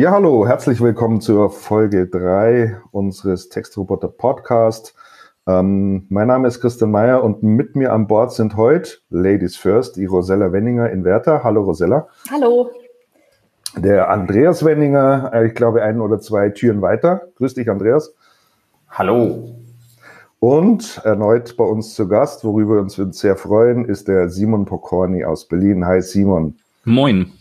Ja, hallo, herzlich willkommen zur Folge 3 unseres Textroboter Podcast. Ähm, mein Name ist Christian Meyer und mit mir an Bord sind heute Ladies First, die Rosella Wenninger in Werther. Hallo Rosella. Hallo. Der Andreas Wenninger, äh, ich glaube ein oder zwei Türen weiter. Grüß dich, Andreas. Hallo. Und erneut bei uns zu Gast, worüber wir uns sehr freuen, ist der Simon Pokorny aus Berlin. Hi Simon. Moin.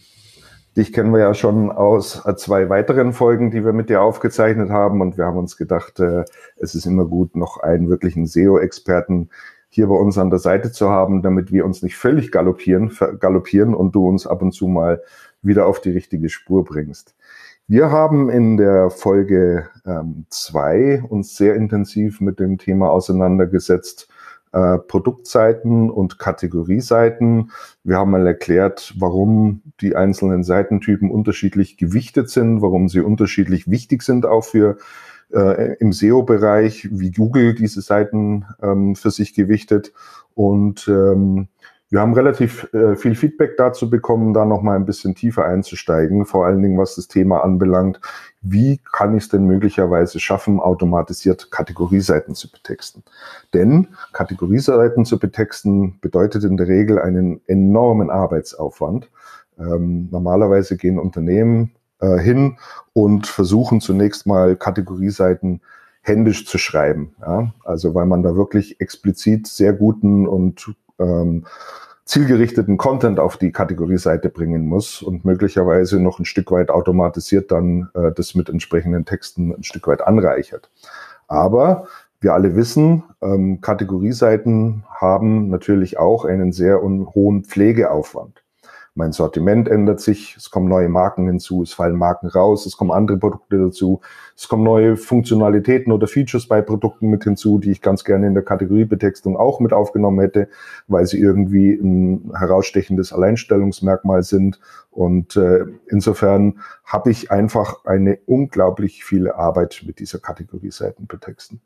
Dich kennen wir ja schon aus äh, zwei weiteren Folgen, die wir mit dir aufgezeichnet haben. Und wir haben uns gedacht, äh, es ist immer gut, noch einen wirklichen SEO-Experten hier bei uns an der Seite zu haben, damit wir uns nicht völlig galoppieren, galoppieren und du uns ab und zu mal wieder auf die richtige Spur bringst. Wir haben in der Folge 2 ähm, uns sehr intensiv mit dem Thema auseinandergesetzt, äh, Produktseiten und Kategorieseiten. Wir haben mal erklärt, warum die einzelnen Seitentypen unterschiedlich gewichtet sind, warum sie unterschiedlich wichtig sind auch für äh, im SEO-Bereich, wie Google diese Seiten ähm, für sich gewichtet und ähm, wir haben relativ äh, viel Feedback dazu bekommen, da noch mal ein bisschen tiefer einzusteigen, vor allen Dingen was das Thema anbelangt. Wie kann ich es denn möglicherweise schaffen, automatisiert Kategorieseiten zu betexten? Denn Kategorieseiten zu betexten bedeutet in der Regel einen enormen Arbeitsaufwand. Ähm, normalerweise gehen Unternehmen äh, hin und versuchen zunächst mal Kategorieseiten händisch zu schreiben. Ja? Also weil man da wirklich explizit sehr guten und ähm, zielgerichteten Content auf die Kategorieseite bringen muss und möglicherweise noch ein Stück weit automatisiert dann äh, das mit entsprechenden Texten ein Stück weit anreichert. Aber wir alle wissen, ähm, Kategorieseiten haben natürlich auch einen sehr hohen Pflegeaufwand mein Sortiment ändert sich, es kommen neue Marken hinzu, es fallen Marken raus, es kommen andere Produkte dazu, es kommen neue Funktionalitäten oder Features bei Produkten mit hinzu, die ich ganz gerne in der Kategoriebetextung auch mit aufgenommen hätte, weil sie irgendwie ein herausstechendes Alleinstellungsmerkmal sind. Und äh, insofern habe ich einfach eine unglaublich viele Arbeit mit dieser Kategorieseiten betexten.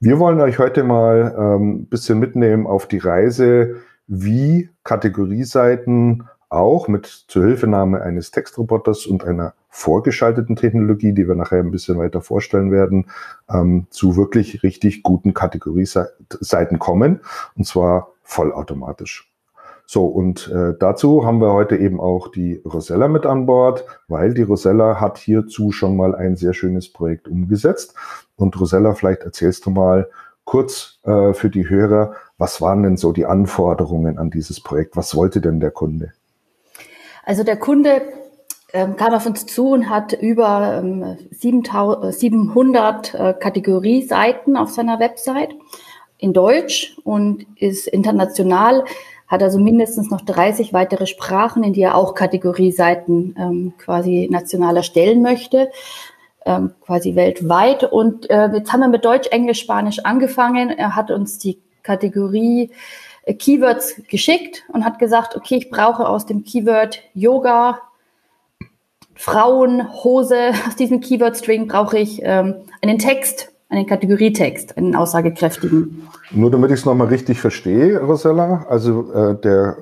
Wir wollen euch heute mal ähm, bisschen mitnehmen auf die Reise, wie Kategorieseiten auch mit Zuhilfenahme eines Textroboters und einer vorgeschalteten Technologie, die wir nachher ein bisschen weiter vorstellen werden, ähm, zu wirklich richtig guten Kategorieseiten kommen, und zwar vollautomatisch. So, und äh, dazu haben wir heute eben auch die Rosella mit an Bord, weil die Rosella hat hierzu schon mal ein sehr schönes Projekt umgesetzt. Und Rosella, vielleicht erzählst du mal kurz äh, für die Hörer, was waren denn so die Anforderungen an dieses Projekt? Was wollte denn der Kunde? Also der Kunde ähm, kam auf uns zu und hat über ähm, 700 äh, Kategorieseiten auf seiner Website in Deutsch und ist international, hat also mindestens noch 30 weitere Sprachen, in die er auch Kategorieseiten ähm, quasi national erstellen möchte, ähm, quasi weltweit. Und äh, jetzt haben wir mit Deutsch, Englisch, Spanisch angefangen. Er hat uns die Kategorie äh, Keywords geschickt und hat gesagt, okay, ich brauche aus dem Keyword Yoga, Frauen, Hose, aus diesem Keyword-String brauche ich ähm, einen Text, einen Kategorietext, einen aussagekräftigen. Nur damit ich es nochmal richtig verstehe, Rosella, also äh, der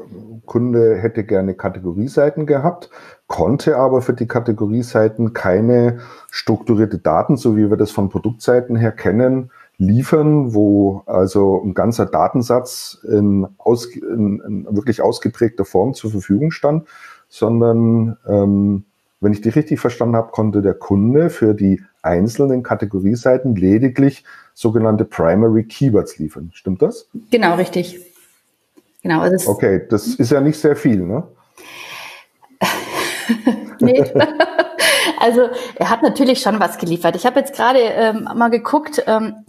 Kunde hätte gerne Kategorieseiten gehabt, konnte aber für die Kategorieseiten keine strukturierte Daten, so wie wir das von Produktseiten her kennen, liefern, wo also ein ganzer Datensatz in, aus, in, in wirklich ausgeprägter Form zur Verfügung stand, sondern ähm, wenn ich die richtig verstanden habe, konnte der Kunde für die einzelnen Kategorieseiten lediglich sogenannte Primary Keywords liefern. Stimmt das? Genau, richtig. Genau. Also okay, das ist ja nicht sehr viel, ne? nee. also er hat natürlich schon was geliefert. Ich habe jetzt gerade ähm, mal geguckt, ähm,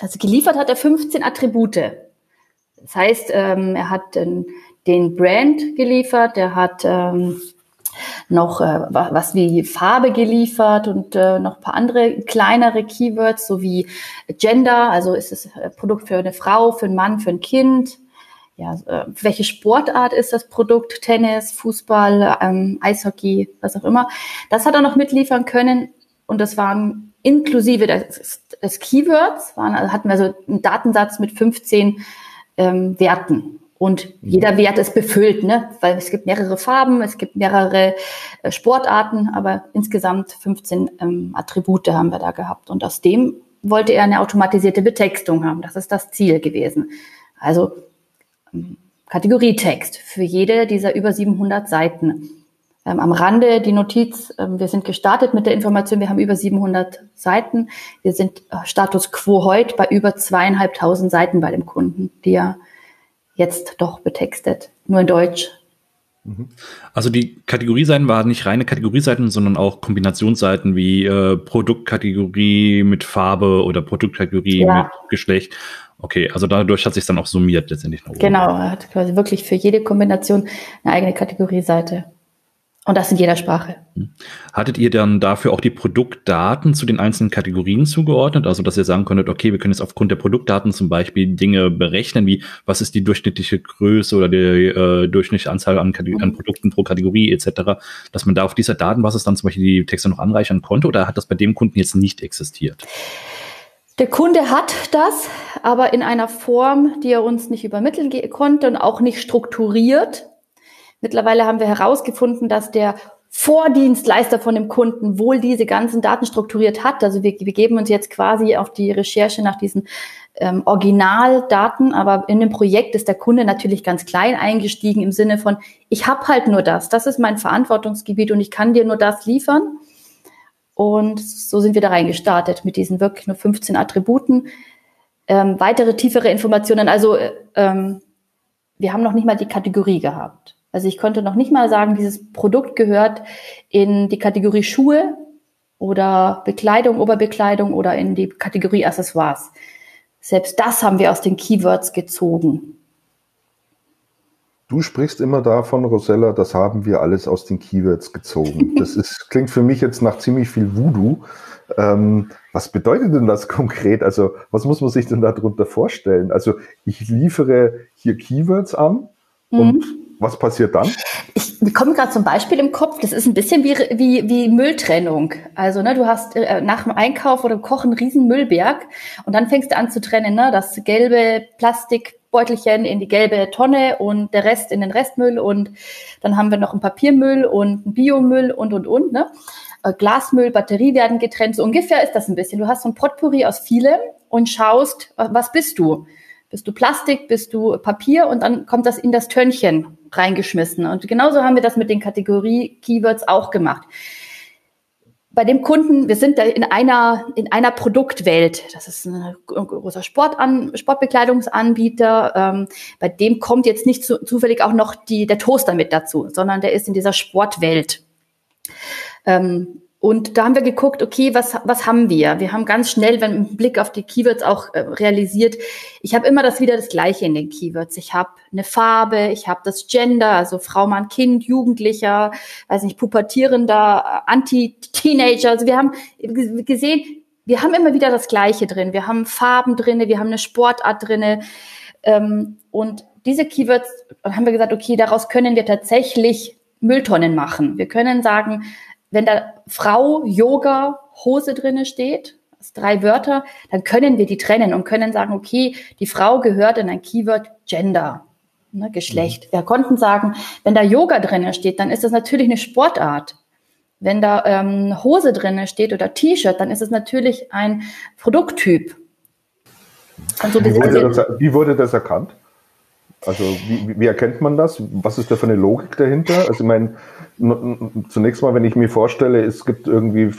also geliefert hat er 15 Attribute. Das heißt, ähm, er hat den, den Brand geliefert, er hat ähm, noch äh, was wie Farbe geliefert und äh, noch ein paar andere kleinere Keywords, so wie Gender, also ist es ein Produkt für eine Frau, für einen Mann, für ein Kind. Ja, äh, welche Sportart ist das Produkt? Tennis, Fußball, ähm, Eishockey, was auch immer. Das hat er noch mitliefern können und das waren inklusive des, des Keywords waren, also hatten wir so einen Datensatz mit 15 ähm, Werten. Und mhm. jeder Wert ist befüllt, ne? weil es gibt mehrere Farben, es gibt mehrere äh, Sportarten, aber insgesamt 15 ähm, Attribute haben wir da gehabt. Und aus dem wollte er eine automatisierte Betextung haben. Das ist das Ziel gewesen. Also ähm, Kategorietext für jede dieser über 700 Seiten. Ähm, am Rande die Notiz, ähm, wir sind gestartet mit der Information, wir haben über 700 Seiten. Wir sind äh, Status quo heute bei über zweieinhalbtausend Seiten bei dem Kunden, die er jetzt doch betextet, nur in Deutsch. Mhm. Also die Kategorieseiten waren nicht reine Kategorieseiten, sondern auch Kombinationsseiten wie äh, Produktkategorie mit Farbe oder Produktkategorie ja. mit Geschlecht. Okay, also dadurch hat sich dann auch summiert letztendlich. Noch genau, er hat quasi wirklich für jede Kombination eine eigene Kategorieseite. Und das in jeder Sprache. Hm. Hattet ihr dann dafür auch die Produktdaten zu den einzelnen Kategorien zugeordnet? Also, dass ihr sagen könntet, okay, wir können jetzt aufgrund der Produktdaten zum Beispiel Dinge berechnen, wie was ist die durchschnittliche Größe oder die äh, durchschnittliche Anzahl an, an, Produkten pro Kategorie etc., dass man da auf dieser Datenbasis dann zum Beispiel die Texte noch anreichern konnte oder hat das bei dem Kunden jetzt nicht existiert? Der Kunde hat das, aber in einer Form, die er uns nicht übermitteln konnte und auch nicht strukturiert. Mittlerweile haben wir herausgefunden, dass der Vordienstleister von dem Kunden wohl diese ganzen Daten strukturiert hat. Also wir, wir geben uns jetzt quasi auf die Recherche nach diesen ähm, Originaldaten, aber in dem Projekt ist der Kunde natürlich ganz klein eingestiegen im Sinne von, ich habe halt nur das, das ist mein Verantwortungsgebiet und ich kann dir nur das liefern. Und so sind wir da reingestartet mit diesen wirklich nur 15 Attributen. Ähm, weitere tiefere Informationen, also äh, ähm, wir haben noch nicht mal die Kategorie gehabt. Also ich konnte noch nicht mal sagen, dieses Produkt gehört in die Kategorie Schuhe oder Bekleidung, Oberbekleidung oder in die Kategorie Accessoires. Selbst das haben wir aus den Keywords gezogen. Du sprichst immer davon, Rosella, das haben wir alles aus den Keywords gezogen. Das ist, klingt für mich jetzt nach ziemlich viel Voodoo. Ähm, was bedeutet denn das konkret? Also, was muss man sich denn darunter vorstellen? Also, ich liefere hier Keywords an mhm. und was passiert dann? Ich bekomme gerade zum Beispiel im Kopf, das ist ein bisschen wie, wie, wie Mülltrennung. Also, ne, du hast äh, nach dem Einkauf oder Kochen einen riesen Müllberg und dann fängst du an zu trennen, ne, das gelbe Plastikbeutelchen in die gelbe Tonne und der Rest in den Restmüll und dann haben wir noch einen Papiermüll und einen Biomüll und, und, und, ne. Äh, Glasmüll, Batterie werden getrennt. So ungefähr ist das ein bisschen. Du hast so ein Potpourri aus vielem und schaust, was bist du? Bist du Plastik, bist du Papier und dann kommt das in das Tönnchen reingeschmissen. Und genauso haben wir das mit den Kategorie-Keywords auch gemacht. Bei dem Kunden, wir sind da in einer, in einer Produktwelt. Das ist ein großer Sportan, Sportbekleidungsanbieter. Ähm, bei dem kommt jetzt nicht zu, zufällig auch noch die, der Toaster mit dazu, sondern der ist in dieser Sportwelt. Ähm, und da haben wir geguckt, okay, was, was haben wir? Wir haben ganz schnell, wenn ein Blick auf die Keywords auch äh, realisiert, ich habe immer das wieder das Gleiche in den Keywords. Ich habe eine Farbe, ich habe das Gender, also Frau, Mann, Kind, Jugendlicher, weiß nicht, pubertierender, äh, Anti-Teenager. Also wir haben gesehen, wir haben immer wieder das Gleiche drin. Wir haben Farben drinne, wir haben eine Sportart drinne. Ähm, und diese Keywords haben wir gesagt, okay, daraus können wir tatsächlich Mülltonnen machen. Wir können sagen, wenn da Frau, Yoga, Hose drinne steht, das drei Wörter, dann können wir die trennen und können sagen, okay, die Frau gehört in ein Keyword Gender, ne, Geschlecht. Mhm. Wir konnten sagen, wenn da Yoga drinne steht, dann ist das natürlich eine Sportart. Wenn da ähm, Hose drinne steht oder T-Shirt, dann ist es natürlich ein Produkttyp. So wie, wurde das, wie wurde das erkannt? Also wie, wie erkennt man das? Was ist da für eine Logik dahinter? Also ich meine, zunächst mal, wenn ich mir vorstelle, es gibt irgendwie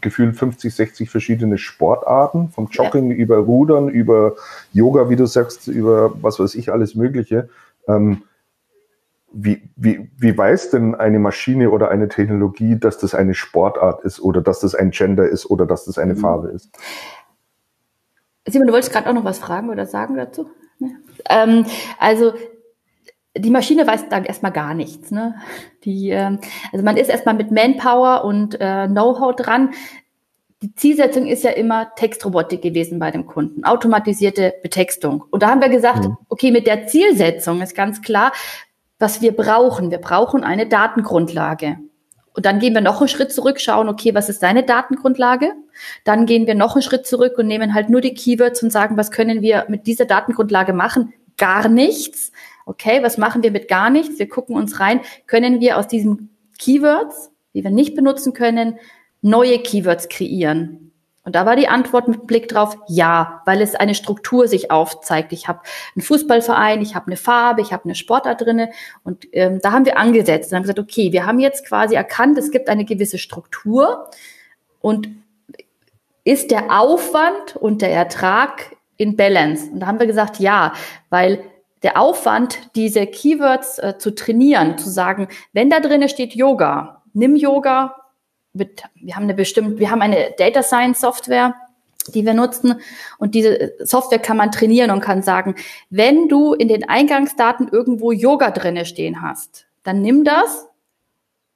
gefühlt 50, 60 verschiedene Sportarten, vom Jogging ja. über Rudern, über Yoga, wie du sagst, über was weiß ich, alles Mögliche. Ähm, wie, wie, wie weiß denn eine Maschine oder eine Technologie, dass das eine Sportart ist oder dass das ein Gender ist oder dass das eine mhm. Farbe ist? Simon, du wolltest gerade auch noch was fragen oder sagen dazu? Ähm, also die Maschine weiß dann erstmal gar nichts. Ne? Die, ähm, also man ist erstmal mit Manpower und äh, Know-how dran. Die Zielsetzung ist ja immer Textrobotik gewesen bei dem Kunden, automatisierte Betextung. Und da haben wir gesagt, mhm. okay, mit der Zielsetzung ist ganz klar, was wir brauchen. Wir brauchen eine Datengrundlage. Und dann gehen wir noch einen Schritt zurück, schauen, okay, was ist deine Datengrundlage? Dann gehen wir noch einen Schritt zurück und nehmen halt nur die Keywords und sagen, was können wir mit dieser Datengrundlage machen? Gar nichts. okay, was machen wir mit gar nichts? Wir gucken uns rein, können wir aus diesen Keywords, die wir nicht benutzen können, neue Keywords kreieren? Und da war die Antwort mit Blick drauf, ja, weil es eine Struktur sich aufzeigt. Ich habe einen Fußballverein, ich habe eine Farbe, ich habe eine Sportart drinne und ähm, da haben wir angesetzt und haben gesagt, okay, wir haben jetzt quasi erkannt, es gibt eine gewisse Struktur und ist der Aufwand und der Ertrag in Balance? Und da haben wir gesagt, ja, weil der Aufwand, diese Keywords äh, zu trainieren, zu sagen, wenn da drinnen steht Yoga, nimm Yoga, wir haben eine bestimmte, wir haben eine Data Science Software, die wir nutzen. Und diese Software kann man trainieren und kann sagen, wenn du in den Eingangsdaten irgendwo Yoga drinne stehen hast, dann nimm das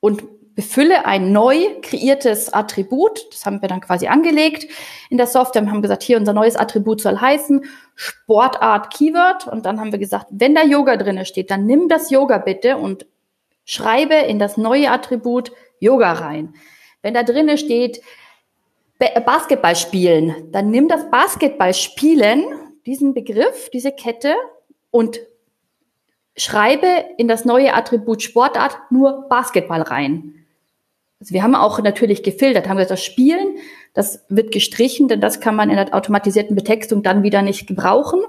und befülle ein neu kreiertes Attribut. Das haben wir dann quasi angelegt in der Software. Wir haben gesagt, hier unser neues Attribut soll heißen Sportart Keyword. Und dann haben wir gesagt, wenn da Yoga drinne steht, dann nimm das Yoga bitte und schreibe in das neue Attribut Yoga rein. Wenn da drinnen steht, Basketball spielen, dann nimm das Basketball spielen, diesen Begriff, diese Kette und schreibe in das neue Attribut Sportart nur Basketball rein. Also wir haben auch natürlich gefiltert, haben gesagt, das Spielen, das wird gestrichen, denn das kann man in der automatisierten Betextung dann wieder nicht gebrauchen.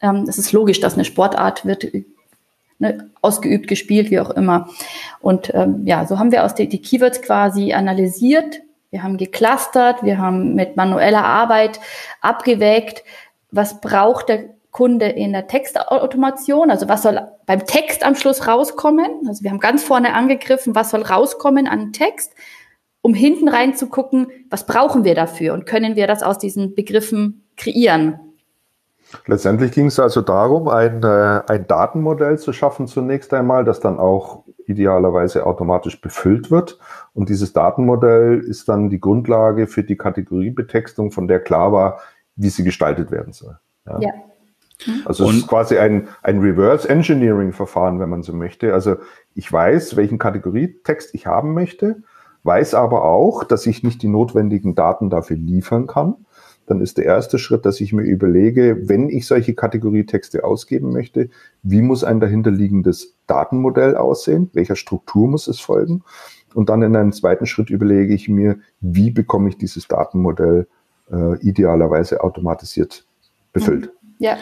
Ähm, es ist logisch, dass eine Sportart wird ne, ausgeübt, gespielt, wie auch immer. Und ähm, ja, so haben wir aus die, die Keywords quasi analysiert. Wir haben geclustert, wir haben mit manueller Arbeit abgewägt, was braucht der Kunde in der Textautomation, also was soll beim Text am Schluss rauskommen. Also wir haben ganz vorne angegriffen, was soll rauskommen an Text, um hinten rein zu gucken, was brauchen wir dafür und können wir das aus diesen Begriffen kreieren. Letztendlich ging es also darum, ein, äh, ein Datenmodell zu schaffen zunächst einmal, das dann auch idealerweise automatisch befüllt wird. Und dieses Datenmodell ist dann die Grundlage für die Kategoriebetextung, von der klar war, wie sie gestaltet werden soll. Ja. ja. Also es ist quasi ein, ein Reverse Engineering Verfahren, wenn man so möchte. Also ich weiß, welchen Kategorietext ich haben möchte, weiß aber auch, dass ich nicht die notwendigen Daten dafür liefern kann dann ist der erste Schritt, dass ich mir überlege, wenn ich solche Kategorietexte ausgeben möchte, wie muss ein dahinterliegendes Datenmodell aussehen? Welcher Struktur muss es folgen? Und dann in einem zweiten Schritt überlege ich mir, wie bekomme ich dieses Datenmodell äh, idealerweise automatisiert befüllt. Ja.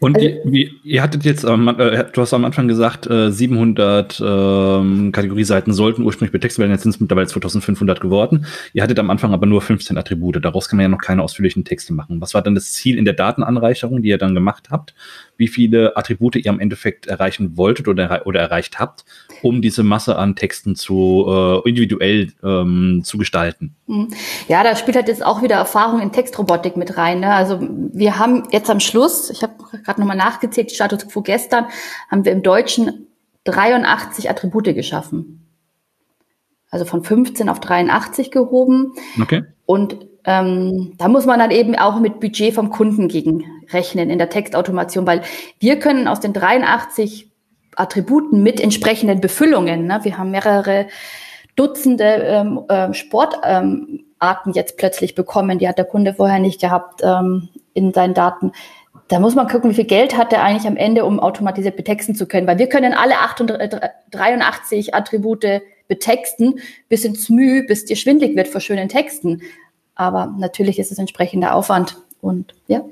Und also, ihr, ihr, hattet jetzt, ähm, äh, du hast am Anfang gesagt, äh, 700 ähm, Kategorieseiten sollten ursprünglich betextet werden, jetzt sind es mittlerweile 2500 geworden. Ihr hattet am Anfang aber nur 15 Attribute, daraus kann man ja noch keine ausführlichen Texte machen. Was war dann das Ziel in der Datenanreicherung, die ihr dann gemacht habt? Wie viele Attribute ihr am Endeffekt erreichen wolltet oder, oder erreicht habt, um diese Masse an Texten zu äh, individuell ähm, zu gestalten? Hm. Ja, da spielt halt jetzt auch wieder Erfahrung in Textrobotik mit rein. Ne? Also wir haben jetzt am Schluss, ich habe gerade nochmal nachgezählt, die Status quo gestern, haben wir im Deutschen 83 Attribute geschaffen. Also von 15 auf 83 gehoben. Okay. Und ähm, da muss man dann eben auch mit Budget vom Kunden gegen rechnen in der Textautomation, weil wir können aus den 83 Attributen mit entsprechenden Befüllungen, ne, wir haben mehrere Dutzende ähm, äh, Sportarten ähm, jetzt plötzlich bekommen, die hat der Kunde vorher nicht gehabt ähm, in seinen Daten. Da muss man gucken, wie viel Geld hat er eigentlich am Ende, um automatisiert betexten zu können. Weil wir können alle 83 Attribute betexten, bis ins Mühe, bis dir schwindlig wird vor schönen Texten. Aber natürlich ist es entsprechender Aufwand. Und ja.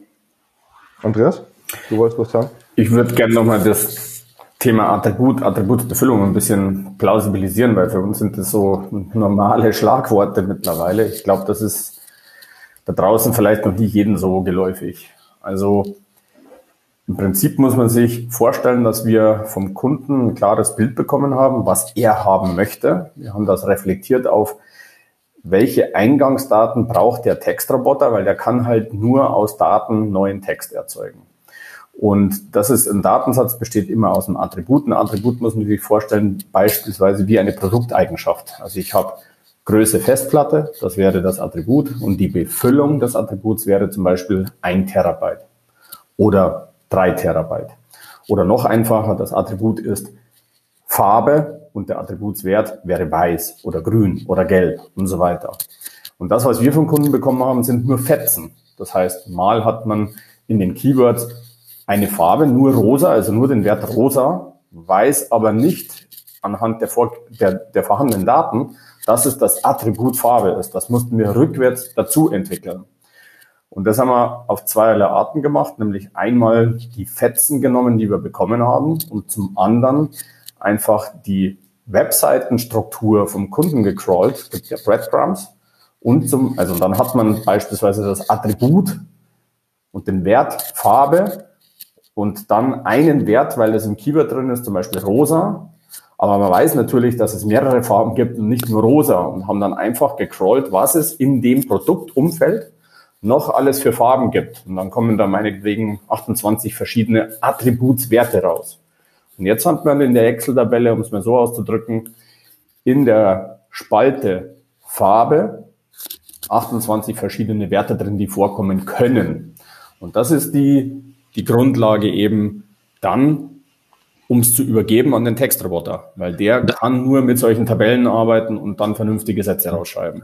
Andreas, du wolltest was sagen? Ich würde gerne nochmal das Thema Attribut, Attributsbefüllung ein bisschen plausibilisieren, weil für uns sind das so normale Schlagworte mittlerweile. Ich glaube, das ist da draußen vielleicht noch nicht jedem so geläufig. Also im Prinzip muss man sich vorstellen, dass wir vom Kunden ein klares Bild bekommen haben, was er haben möchte. Wir haben das reflektiert auf, welche Eingangsdaten braucht der Textroboter, weil der kann halt nur aus Daten neuen Text erzeugen. Und das ist ein Datensatz, besteht immer aus einem Attribut. Ein Attribut muss man sich vorstellen, beispielsweise wie eine Produkteigenschaft. Also ich habe Größe Festplatte, das wäre das Attribut, und die Befüllung des Attributs wäre zum Beispiel ein Terabyte oder 3 Terabyte. Oder noch einfacher, das Attribut ist Farbe und der Attributswert wäre weiß oder grün oder gelb und so weiter. Und das, was wir vom Kunden bekommen haben, sind nur Fetzen. Das heißt, mal hat man in den Keywords eine Farbe, nur rosa, also nur den Wert rosa, weiß aber nicht anhand der, vor, der, der vorhandenen Daten, dass es das Attribut Farbe ist. Das mussten wir rückwärts dazu entwickeln. Und das haben wir auf zweierlei Arten gemacht, nämlich einmal die Fetzen genommen, die wir bekommen haben, und zum anderen einfach die Webseitenstruktur vom Kunden gecrawlt, gibt ja Breadcrumbs, und zum, also dann hat man beispielsweise das Attribut und den Wert Farbe und dann einen Wert, weil es im Keyword drin ist, zum Beispiel rosa. Aber man weiß natürlich, dass es mehrere Farben gibt und nicht nur rosa und haben dann einfach gecrawlt, was es in dem Produktumfeld noch alles für Farben gibt. Und dann kommen da meinetwegen 28 verschiedene Attributswerte raus. Und jetzt hat man in der Excel-Tabelle, um es mal so auszudrücken, in der Spalte Farbe 28 verschiedene Werte drin, die vorkommen können. Und das ist die, die Grundlage eben dann, um es zu übergeben an den Textroboter, weil der kann nur mit solchen Tabellen arbeiten und dann vernünftige Sätze rausschreiben.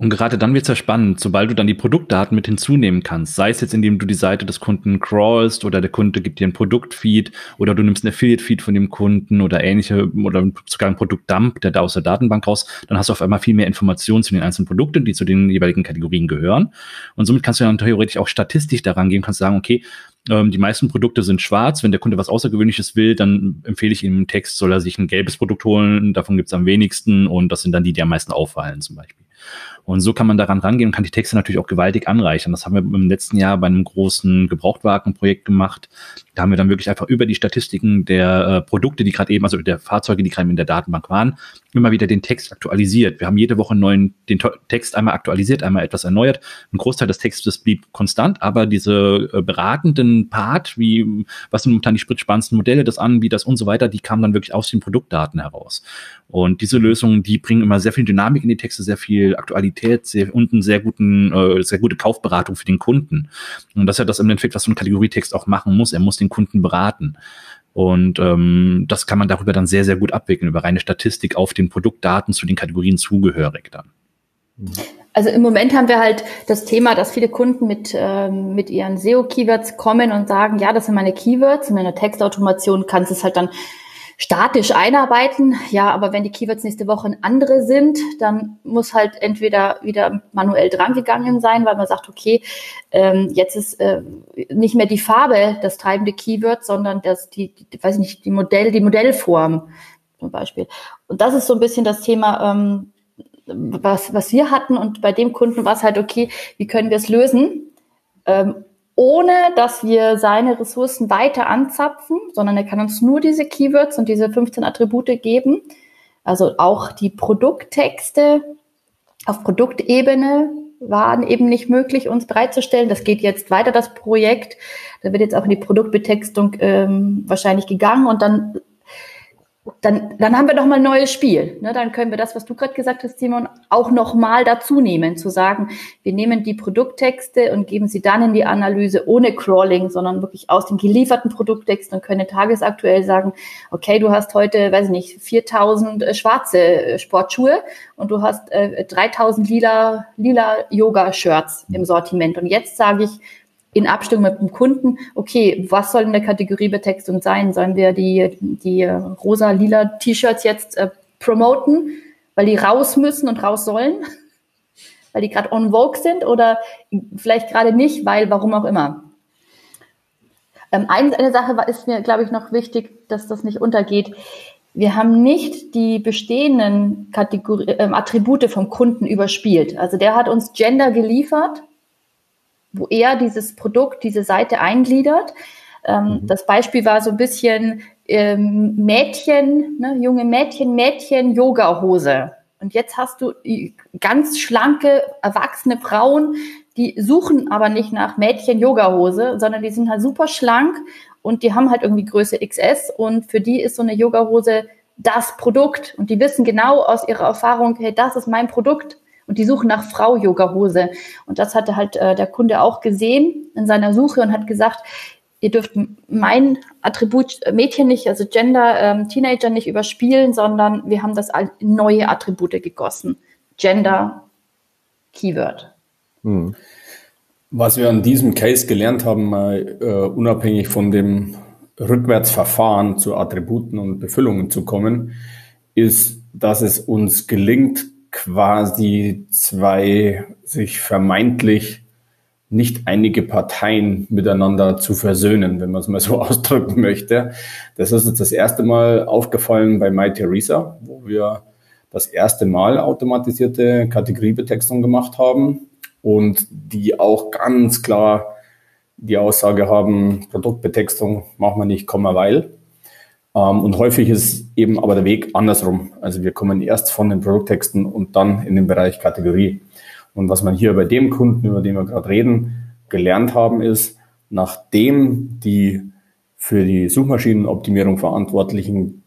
Und gerade dann wird es ja spannend, sobald du dann die Produktdaten mit hinzunehmen kannst. Sei es jetzt, indem du die Seite des Kunden crawlst oder der Kunde gibt dir ein Produktfeed oder du nimmst ein Affiliate-Feed von dem Kunden oder ähnliche oder sogar ein Produktdump, der da aus der Datenbank raus, dann hast du auf einmal viel mehr Informationen zu den einzelnen Produkten, die zu den jeweiligen Kategorien gehören. Und somit kannst du dann theoretisch auch statistisch daran gehen, kannst sagen, okay, ähm, die meisten Produkte sind schwarz. Wenn der Kunde was Außergewöhnliches will, dann empfehle ich ihm im Text, soll er sich ein gelbes Produkt holen. Davon gibt es am wenigsten und das sind dann die, die am meisten auffallen zum Beispiel. Und so kann man daran rangehen und kann die Texte natürlich auch gewaltig anreichern. Das haben wir im letzten Jahr bei einem großen Gebrauchtwagenprojekt gemacht. Da haben wir dann wirklich einfach über die Statistiken der äh, Produkte, die gerade eben, also der Fahrzeuge, die gerade in der Datenbank waren, immer wieder den Text aktualisiert. Wir haben jede Woche neuen, den Text einmal aktualisiert, einmal etwas erneuert. Ein Großteil des Textes blieb konstant, aber diese äh, beratenden Part, wie, was sind momentan die spannendsten Modelle das an, wie das und so weiter, die kamen dann wirklich aus den Produktdaten heraus. Und diese Lösungen, die bringen immer sehr viel Dynamik in die Texte, sehr viel Aktualität sehr, und einen sehr guten, äh, sehr gute Kaufberatung für den Kunden. Und das ist ja das im Endeffekt, was so ein Kategorietext auch machen muss. Er muss den Kunden beraten. Und ähm, das kann man darüber dann sehr, sehr gut abwickeln, über reine Statistik auf den Produktdaten zu den Kategorien zugehörig dann. Also im Moment haben wir halt das Thema, dass viele Kunden mit, ähm, mit ihren SEO-Keywords kommen und sagen, ja, das sind meine Keywords. In einer Textautomation kannst du es halt dann statisch einarbeiten. Ja, aber wenn die Keywords nächste Woche andere sind, dann muss halt entweder wieder manuell drangegangen sein, weil man sagt, okay, ähm, jetzt ist äh, nicht mehr die Farbe das treibende Keyword, sondern das die, die weiß nicht, die Modell, die Modellform zum Beispiel. Und das ist so ein bisschen das Thema, ähm, was, was wir hatten und bei dem Kunden war es halt, okay, wie können wir es lösen? Ähm, ohne dass wir seine Ressourcen weiter anzapfen, sondern er kann uns nur diese Keywords und diese 15 Attribute geben. Also auch die Produkttexte auf Produktebene waren eben nicht möglich, uns bereitzustellen. Das geht jetzt weiter, das Projekt. Da wird jetzt auch in die Produktbetextung ähm, wahrscheinlich gegangen und dann dann, dann haben wir doch mal ein neues Spiel. Ne? Dann können wir das, was du gerade gesagt hast, Simon, auch noch mal dazu nehmen, zu sagen, wir nehmen die Produkttexte und geben sie dann in die Analyse ohne Crawling, sondern wirklich aus den gelieferten Produkttexten und können tagesaktuell sagen, okay, du hast heute, weiß ich nicht, 4000 äh, schwarze äh, Sportschuhe und du hast äh, 3000 lila, lila Yoga-Shirts im Sortiment. Und jetzt sage ich, in Abstimmung mit dem Kunden, okay, was soll in der Kategoriebetextung sein? Sollen wir die, die rosa-lila T-Shirts jetzt äh, promoten, weil die raus müssen und raus sollen? weil die gerade on vogue sind oder vielleicht gerade nicht, weil warum auch immer. Ähm, eine, eine Sache ist mir, glaube ich, noch wichtig, dass das nicht untergeht. Wir haben nicht die bestehenden Kategori äh, Attribute vom Kunden überspielt. Also der hat uns Gender geliefert wo er dieses Produkt, diese Seite eingliedert. Ähm, mhm. Das Beispiel war so ein bisschen ähm, Mädchen, ne, junge Mädchen, Mädchen, Yoga-Hose. Und jetzt hast du ganz schlanke, erwachsene Frauen, die suchen aber nicht nach Mädchen-Yoga-Hose, sondern die sind halt super schlank und die haben halt irgendwie Größe XS und für die ist so eine Yoga-Hose das Produkt und die wissen genau aus ihrer Erfahrung, hey, das ist mein Produkt und die suchen nach Frau-Yoga-Hose. Und das hatte halt äh, der Kunde auch gesehen in seiner Suche und hat gesagt, ihr dürft mein Attribut äh, Mädchen nicht, also Gender, ähm, Teenager nicht überspielen, sondern wir haben das neue Attribute gegossen. Gender, Keyword. Hm. Was wir an diesem Case gelernt haben, äh, unabhängig von dem Rückwärtsverfahren zu Attributen und Befüllungen zu kommen, ist, dass es uns gelingt, quasi zwei sich vermeintlich nicht einige Parteien miteinander zu versöhnen, wenn man es mal so ausdrücken möchte. Das ist uns das erste Mal aufgefallen bei MyTheresa, wo wir das erste Mal automatisierte Kategoriebetextung gemacht haben und die auch ganz klar die Aussage haben, Produktbetextung machen wir nicht, Komma, weil. Ähm, und häufig ist eben aber der Weg andersrum. Also wir kommen erst von den Produkttexten und dann in den Bereich Kategorie. Und was man hier bei dem Kunden, über den wir gerade reden, gelernt haben, ist, nachdem die für die Suchmaschinenoptimierung Verantwortlichen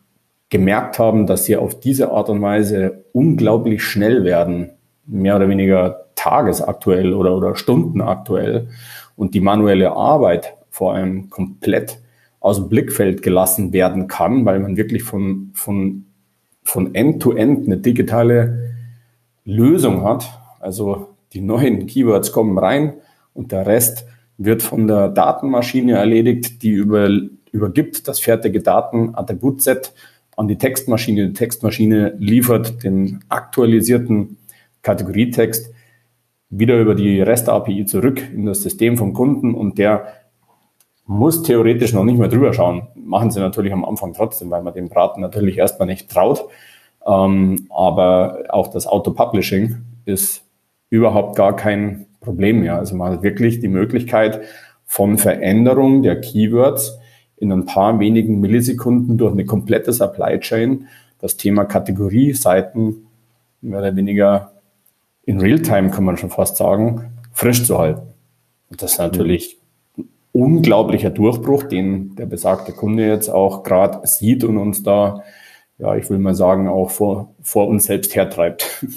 gemerkt haben, dass sie auf diese Art und Weise unglaublich schnell werden, mehr oder weniger tagesaktuell oder, oder stundenaktuell und die manuelle Arbeit vor allem komplett aus dem Blickfeld gelassen werden kann, weil man wirklich von, von, von End to End eine digitale Lösung hat. Also die neuen Keywords kommen rein und der Rest wird von der Datenmaschine erledigt, die über, übergibt das fertige Datenattributset an die Textmaschine. Die Textmaschine liefert den aktualisierten Kategorietext wieder über die REST-API zurück in das System vom Kunden und der muss theoretisch noch nicht mehr drüber schauen. Machen sie natürlich am Anfang trotzdem, weil man dem Braten natürlich erstmal nicht traut. Ähm, aber auch das Auto-Publishing ist überhaupt gar kein Problem mehr. Also man hat wirklich die Möglichkeit von Veränderung der Keywords in ein paar wenigen Millisekunden durch eine komplette Supply Chain das Thema Kategorieseiten mehr oder weniger in Realtime, kann man schon fast sagen, frisch zu halten. Und das ist natürlich unglaublicher Durchbruch, den der besagte Kunde jetzt auch gerade sieht und uns da, ja, ich will mal sagen, auch vor, vor uns selbst hertreibt.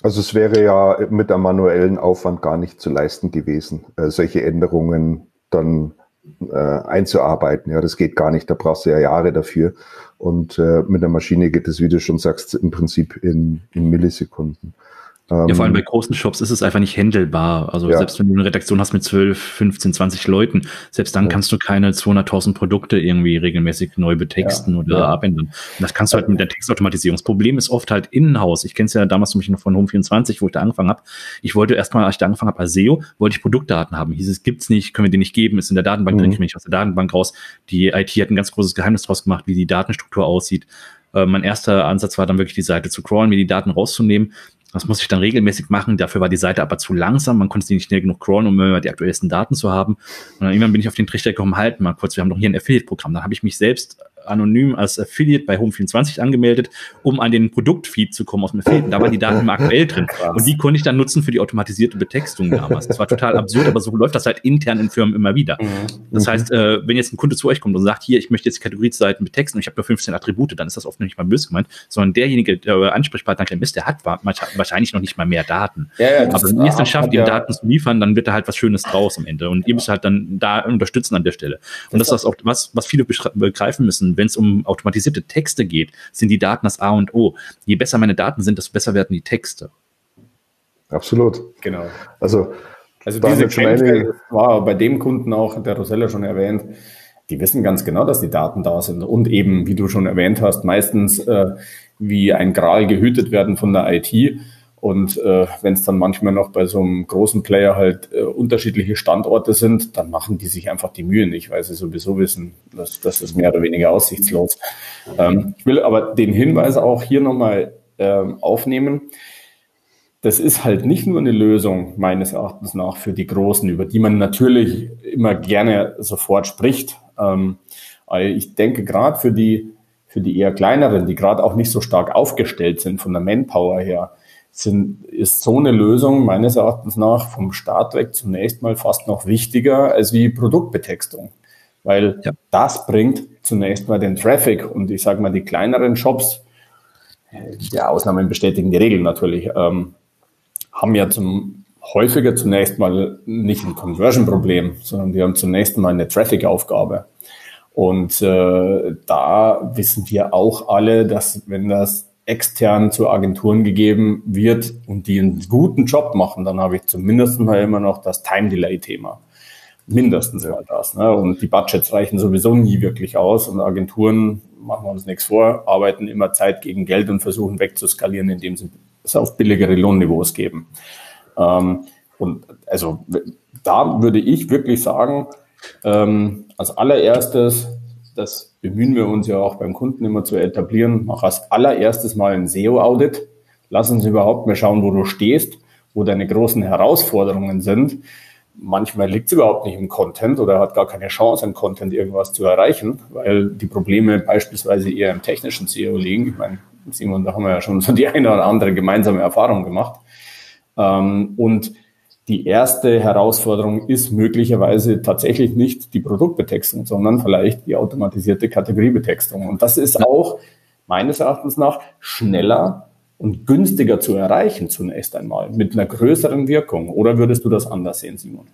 Also es wäre ja mit einem manuellen Aufwand gar nicht zu leisten gewesen, äh, solche Änderungen dann äh, einzuarbeiten. Ja, das geht gar nicht. Da brauchst du ja Jahre dafür. Und äh, mit der Maschine geht es, wie du schon sagst, im Prinzip in, in Millisekunden. Ja, vor allem bei ähm, großen Shops ist es einfach nicht händelbar. Also ja. selbst wenn du eine Redaktion hast mit 12, 15, 20 Leuten, selbst dann ja. kannst du keine 200.000 Produkte irgendwie regelmäßig neu betexten ja. oder abändern. Und das kannst du halt mit der Textautomatisierung. Das Problem ist oft halt Innenhaus. Ich kenne es ja damals nämlich noch von Home24, wo ich da angefangen habe. Ich wollte erstmal, als ich da angefangen habe als SEO, wollte ich Produktdaten haben. Hieß es, gibt's nicht, können wir die nicht geben, ist in der Datenbank mhm. drin, ich mich aus der Datenbank raus. Die IT hat ein ganz großes Geheimnis draus gemacht, wie die Datenstruktur aussieht. Äh, mein erster Ansatz war dann wirklich die Seite zu crawlen, mir die Daten rauszunehmen das muss ich dann regelmäßig machen. Dafür war die Seite aber zu langsam. Man konnte sie nicht schnell genug crawlen, um immer die aktuellsten Daten zu haben. Und dann irgendwann bin ich auf den Trichter gekommen, halt mal kurz, wir haben doch hier ein Affiliate-Programm. Dann habe ich mich selbst anonym als Affiliate bei Home24 angemeldet, um an den Produktfeed zu kommen aus dem Affiliate. Da waren die Daten immer aktuell drin. Und die konnte ich dann nutzen für die automatisierte Betextung damals. Das war total absurd, aber so läuft das halt intern in Firmen immer wieder. Mhm. Das heißt, äh, wenn jetzt ein Kunde zu euch kommt und sagt, hier, ich möchte jetzt Kategorieseiten betexten und ich habe nur 15 Attribute, dann ist das oft nicht mal böse gemeint, sondern derjenige, der Ansprechpartner, der Mist, der hat wahrscheinlich noch nicht mal mehr Daten. Ja, ja, aber wenn ihr es dann schafft, ihm Daten zu liefern, dann wird da halt was Schönes draus am Ende. Und ihr müsst halt dann da unterstützen an der Stelle. Und das, das ist auch was, was viele begreifen müssen, wenn es um automatisierte Texte geht, sind die Daten das A und O. Je besser meine Daten sind, desto besser werden die Texte. Absolut. Genau. Also, also diese Kämpfe, war bei dem Kunden auch, der Rosella schon erwähnt, die wissen ganz genau, dass die Daten da sind und eben, wie du schon erwähnt hast, meistens äh, wie ein Gral gehütet werden von der IT und äh, wenn es dann manchmal noch bei so einem großen Player halt äh, unterschiedliche Standorte sind, dann machen die sich einfach die Mühe nicht, weil sie sowieso wissen, dass das ist mehr oder weniger aussichtslos. Ähm, ich will aber den Hinweis auch hier nochmal ähm, aufnehmen. Das ist halt nicht nur eine Lösung meines Erachtens nach für die Großen, über die man natürlich immer gerne sofort spricht. Ähm, ich denke gerade für die für die eher kleineren, die gerade auch nicht so stark aufgestellt sind von der Manpower her, sind, ist so eine Lösung meines Erachtens nach vom Start weg zunächst mal fast noch wichtiger als wie Produktbetextung. Weil ja. das bringt zunächst mal den Traffic und ich sage mal, die kleineren Shops, die Ausnahmen bestätigen die Regeln natürlich, ähm, haben ja zum häufiger zunächst mal nicht ein Conversion-Problem, sondern die haben zunächst mal eine Traffic-Aufgabe. Und äh, da wissen wir auch alle, dass wenn das extern zu Agenturen gegeben wird und die einen guten Job machen, dann habe ich zumindest mal immer noch das Time Delay Thema. Mindestens mal das. Ne? Und die Budgets reichen sowieso nie wirklich aus und Agenturen, machen wir uns nichts vor, arbeiten immer Zeit gegen Geld und versuchen wegzuskalieren, indem sie es auf billigere Lohnniveaus geben. Ähm, und also da würde ich wirklich sagen, ähm, als allererstes, das bemühen wir uns ja auch beim Kunden immer zu etablieren, mach als allererstes mal ein SEO-Audit. Lass uns überhaupt mal schauen, wo du stehst, wo deine großen Herausforderungen sind. Manchmal liegt es überhaupt nicht im Content oder hat gar keine Chance, im Content irgendwas zu erreichen, weil die Probleme beispielsweise eher im technischen SEO liegen. Ich meine, Simon, da haben wir ja schon so die eine oder andere gemeinsame Erfahrung gemacht. Ähm, und die erste Herausforderung ist möglicherweise tatsächlich nicht die Produktbetextung, sondern vielleicht die automatisierte Kategoriebetextung. Und das ist auch meines Erachtens nach schneller und günstiger zu erreichen zunächst einmal, mit einer größeren Wirkung. Oder würdest du das anders sehen, Simon?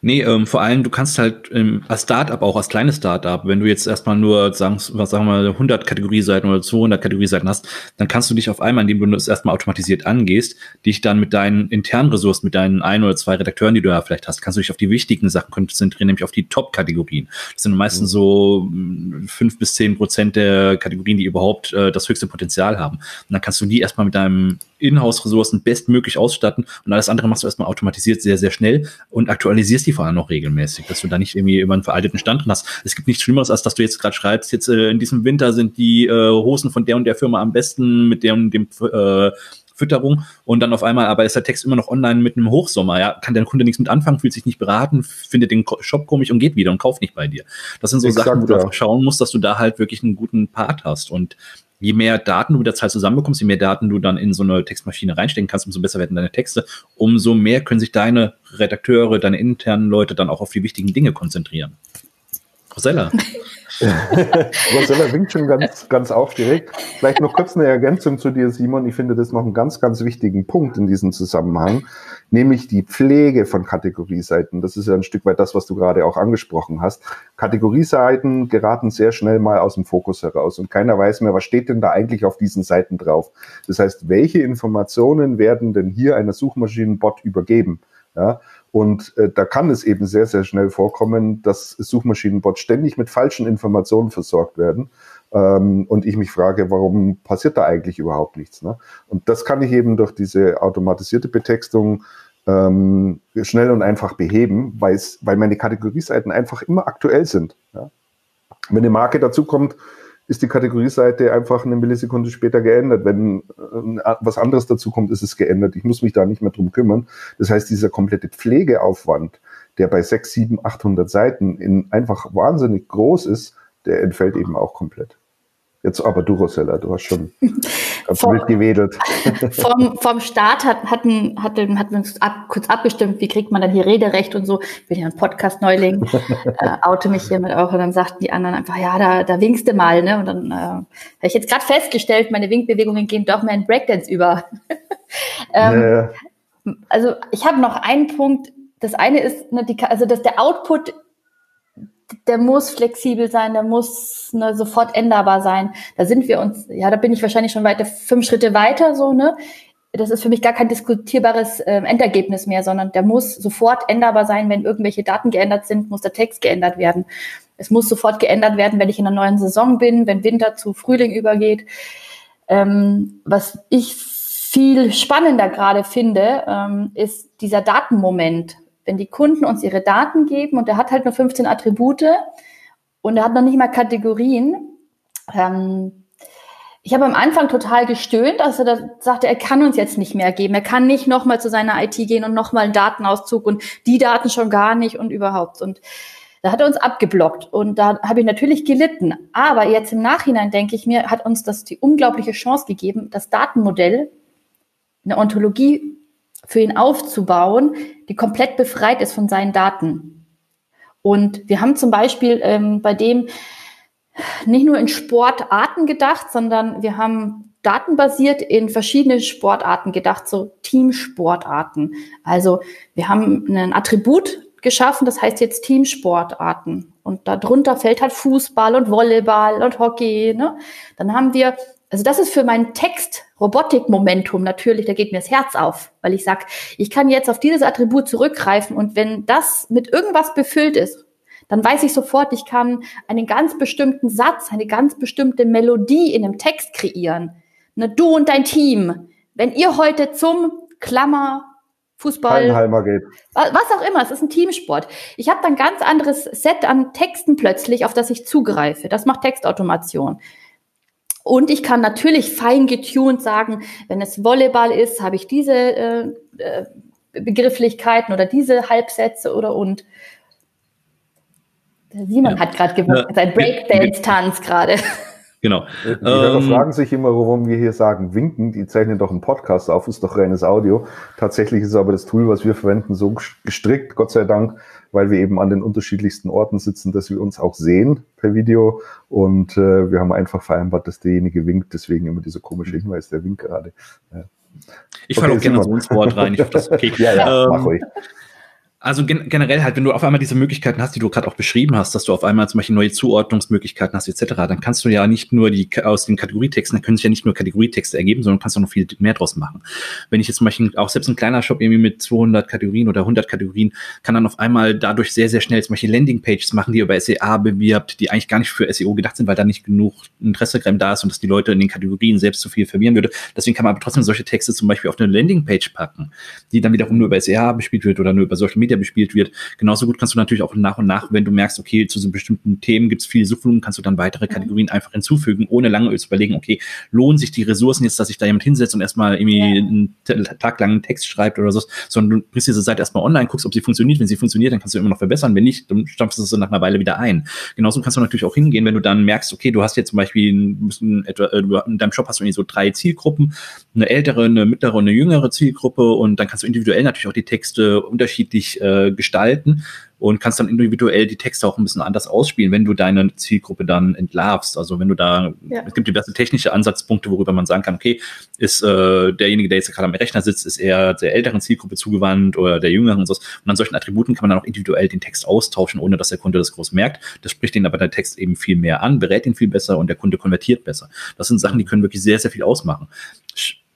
Nee, ähm, vor allem, du kannst halt ähm, als Startup, auch als kleines Startup, wenn du jetzt erstmal nur, sagen, was sagen wir, 100 Kategorieseiten oder 200 Kategorieseiten hast, dann kannst du dich auf einmal, indem du das erstmal automatisiert angehst, dich dann mit deinen internen Ressourcen, mit deinen ein oder zwei Redakteuren, die du ja vielleicht hast, kannst du dich auf die wichtigen Sachen konzentrieren, nämlich auf die Top-Kategorien. Das sind meistens mhm. so mm, fünf bis zehn Prozent der Kategorien, die überhaupt äh, das höchste Potenzial haben. Und dann kannst du die erstmal mit deinem Inhouse-Ressourcen bestmöglich ausstatten und alles andere machst du erstmal automatisiert sehr, sehr schnell und aktualisierst die vor allem noch regelmäßig, dass du da nicht irgendwie immer einen veralteten Stand drin hast. Es gibt nichts Schlimmeres, als dass du jetzt gerade schreibst, jetzt äh, in diesem Winter sind die äh, Hosen von der und der Firma am besten mit der und dem äh, Fütterung und dann auf einmal, aber ist der Text immer noch online mit einem Hochsommer, ja, kann der Kunde nichts mit anfangen, fühlt sich nicht beraten, findet den Shop komisch und geht wieder und kauft nicht bei dir. Das sind so Exakt, Sachen, wo du ja. schauen musst, dass du da halt wirklich einen guten Part hast und je mehr Daten du mit der Zeit zusammenbekommst, je mehr Daten du dann in so eine Textmaschine reinstecken kannst, umso besser werden deine Texte, umso mehr können sich deine Redakteure, deine internen Leute dann auch auf die wichtigen Dinge konzentrieren. Rosella. Rosella winkt schon ganz, ganz aufgeregt. Vielleicht noch kurz eine Ergänzung zu dir, Simon. Ich finde das noch einen ganz, ganz wichtigen Punkt in diesem Zusammenhang, nämlich die Pflege von Kategorieseiten. Das ist ja ein Stück weit das, was du gerade auch angesprochen hast. Kategorieseiten geraten sehr schnell mal aus dem Fokus heraus und keiner weiß mehr, was steht denn da eigentlich auf diesen Seiten drauf. Das heißt, welche Informationen werden denn hier einer Suchmaschinenbot übergeben? Ja, und äh, da kann es eben sehr, sehr schnell vorkommen, dass Suchmaschinenbots ständig mit falschen Informationen versorgt werden. Ähm, und ich mich frage, warum passiert da eigentlich überhaupt nichts? Ne? Und das kann ich eben durch diese automatisierte Betextung ähm, schnell und einfach beheben, weil meine Kategorieseiten einfach immer aktuell sind. Ja? Wenn eine Marke dazu kommt, ist die Kategorieseite einfach eine Millisekunde später geändert. Wenn äh, was anderes dazu kommt, ist es geändert. Ich muss mich da nicht mehr drum kümmern. Das heißt, dieser komplette Pflegeaufwand, der bei 6, 7, 800 Seiten in einfach wahnsinnig groß ist, der entfällt eben auch komplett. Jetzt aber du, Rosella, du hast schon ganz vom, wild gewedelt. Vom, vom Start hat, hatten, hatten, hatten wir uns ab, kurz abgestimmt, wie kriegt man dann hier Rederecht und so. Ich bin ja ein Podcast-Neuling, äh, oute mich hiermit auch und dann sagten die anderen einfach, ja, da, da winkst du mal, ne? Und dann äh, habe ich jetzt gerade festgestellt, meine Winkbewegungen gehen doch mehr in Breakdance über. ähm, ja. Also ich habe noch einen Punkt. Das eine ist, ne, die, also dass der Output der muss flexibel sein, der muss ne, sofort änderbar sein. Da sind wir uns, ja, da bin ich wahrscheinlich schon weiter, fünf Schritte weiter, so, ne? Das ist für mich gar kein diskutierbares äh, Endergebnis mehr, sondern der muss sofort änderbar sein, wenn irgendwelche Daten geändert sind, muss der Text geändert werden. Es muss sofort geändert werden, wenn ich in einer neuen Saison bin, wenn Winter zu Frühling übergeht. Ähm, was ich viel spannender gerade finde, ähm, ist dieser Datenmoment wenn die Kunden uns ihre Daten geben und er hat halt nur 15 Attribute und er hat noch nicht mal Kategorien. Ähm, ich habe am Anfang total gestöhnt, als er da sagte, er kann uns jetzt nicht mehr geben. Er kann nicht nochmal zu seiner IT gehen und nochmal einen Datenauszug und die Daten schon gar nicht und überhaupt. Und da hat er uns abgeblockt und da habe ich natürlich gelitten. Aber jetzt im Nachhinein denke ich mir, hat uns das die unglaubliche Chance gegeben, das Datenmodell, eine Ontologie für ihn aufzubauen, die komplett befreit ist von seinen Daten. Und wir haben zum Beispiel ähm, bei dem nicht nur in Sportarten gedacht, sondern wir haben datenbasiert in verschiedene Sportarten gedacht, so Teamsportarten. Also wir haben ein Attribut geschaffen, das heißt jetzt Teamsportarten. Und darunter fällt halt Fußball und Volleyball und Hockey. Ne? Dann haben wir also das ist für mein Text-Robotik-Momentum natürlich, da geht mir das Herz auf, weil ich sage, ich kann jetzt auf dieses Attribut zurückgreifen und wenn das mit irgendwas befüllt ist, dann weiß ich sofort, ich kann einen ganz bestimmten Satz, eine ganz bestimmte Melodie in einem Text kreieren. Ne, du und dein Team. Wenn ihr heute zum Klammer Fußball, geht. was auch immer, es ist ein Teamsport. Ich habe dann ganz anderes Set an Texten plötzlich, auf das ich zugreife. Das macht Textautomation. Und ich kann natürlich fein getuned sagen, wenn es Volleyball ist, habe ich diese äh, äh, Begrifflichkeiten oder diese Halbsätze oder und. Der Simon ja. hat gerade gewonnen, ja. sein Breakdance-Tanz gerade. Genau. Die Hörer ähm, fragen sich immer, warum wir hier sagen, winken, die zeichnen doch einen Podcast auf, ist doch reines Audio. Tatsächlich ist aber das Tool, was wir verwenden, so gestrickt, Gott sei Dank, weil wir eben an den unterschiedlichsten Orten sitzen, dass wir uns auch sehen per Video. Und äh, wir haben einfach vereinbart, dass derjenige winkt, deswegen immer dieser komische Hinweis, der winkt gerade. Ja. Ich okay, falle auch gerne so ins Wort rein, ich hoffe, das okay. ja, ja, ähm, mach ruhig. Also gen generell halt, wenn du auf einmal diese Möglichkeiten hast, die du gerade auch beschrieben hast, dass du auf einmal zum Beispiel neue Zuordnungsmöglichkeiten hast, etc., dann kannst du ja nicht nur die aus den Kategorietexten, dann können sich ja nicht nur Kategorietexte ergeben, sondern kannst auch noch viel mehr draus machen. Wenn ich jetzt zum Beispiel auch selbst ein kleiner Shop irgendwie mit 200 Kategorien oder 100 Kategorien kann dann auf einmal dadurch sehr, sehr schnell zum Beispiel Landingpages machen, die über SEA bewirbt, die eigentlich gar nicht für SEO gedacht sind, weil da nicht genug Interesse da ist und dass die Leute in den Kategorien selbst zu viel verwirren würde. Deswegen kann man aber trotzdem solche Texte zum Beispiel auf eine Landingpage packen, die dann wiederum nur über SEA bespielt wird oder nur über Social Media bespielt wird. Genauso gut kannst du natürlich auch nach und nach, wenn du merkst, okay, zu so bestimmten Themen gibt es viel Suchvolumen, kannst du dann weitere mhm. Kategorien einfach hinzufügen, ohne lange zu überlegen, okay, lohnen sich die Ressourcen jetzt, dass ich da jemand hinsetze und erstmal irgendwie einen Tag lang einen Text schreibt oder so, sondern du bringst diese Seite erstmal online, guckst, ob sie funktioniert. Wenn sie funktioniert, dann kannst du immer noch verbessern. Wenn nicht, dann stampfst du es nach einer Weile wieder ein. Genauso kannst du natürlich auch hingehen, wenn du dann merkst, okay, du hast jetzt zum Beispiel ein, etwa, äh, in deinem Shop hast du irgendwie so drei Zielgruppen, eine ältere, eine mittlere und eine jüngere Zielgruppe und dann kannst du individuell natürlich auch die Texte unterschiedlich äh, gestalten und kannst dann individuell die Texte auch ein bisschen anders ausspielen, wenn du deine Zielgruppe dann entlarvst. Also wenn du da, ja. es gibt diverse technische Ansatzpunkte, worüber man sagen kann, okay, ist äh, derjenige, der jetzt gerade am Rechner sitzt, ist eher der älteren Zielgruppe zugewandt oder der jüngeren und so. Und an solchen Attributen kann man dann auch individuell den Text austauschen, ohne dass der Kunde das groß merkt. Das spricht ihn aber der Text eben viel mehr an, berät ihn viel besser und der Kunde konvertiert besser. Das sind Sachen, die können wirklich sehr, sehr viel ausmachen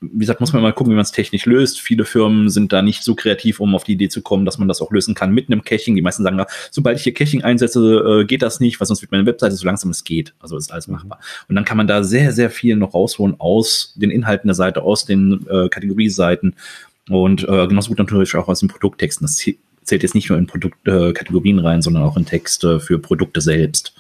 wie gesagt, muss man mal gucken, wie man es technisch löst. Viele Firmen sind da nicht so kreativ, um auf die Idee zu kommen, dass man das auch lösen kann mit einem Caching. Die meisten sagen, sobald ich hier Caching einsetze, äh, geht das nicht, weil sonst wird meine Webseite so langsam es geht. Also ist alles machbar. Und dann kann man da sehr, sehr viel noch rausholen aus den Inhalten der Seite, aus den äh, Kategorieseiten und äh, genauso gut natürlich auch aus den Produkttexten. Das zählt jetzt nicht nur in Produktkategorien äh, rein, sondern auch in Texte für Produkte selbst.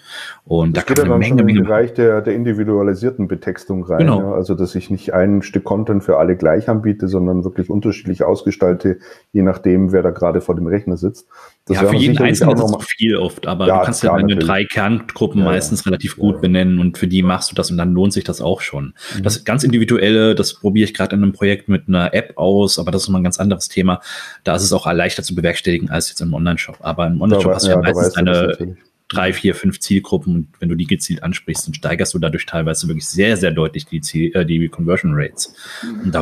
Und das da kann man eine Menge, Menge im Bereich der, der individualisierten Betextung rein. Genau. Ja, also dass ich nicht ein Stück Content für alle gleich anbiete, sondern wirklich unterschiedlich ausgestalte, je nachdem, wer da gerade vor dem Rechner sitzt. Das ja, für jeden Einzelnen ist es zu viel oft, aber ja, du kannst ja deine drei Kerngruppen ja, meistens relativ gut benennen und für die machst du das und dann lohnt sich das auch schon. Mhm. Das ganz individuelle, das probiere ich gerade in einem Projekt mit einer App aus, aber das ist mal ein ganz anderes Thema. Da ist es auch leichter zu bewerkstelligen als jetzt im Online-Shop. Aber im Online-Shop hast du ja, meistens eine drei, vier, fünf Zielgruppen und wenn du die gezielt ansprichst, dann steigerst du dadurch teilweise wirklich sehr, sehr deutlich die, Ziel, äh, die Conversion Rates.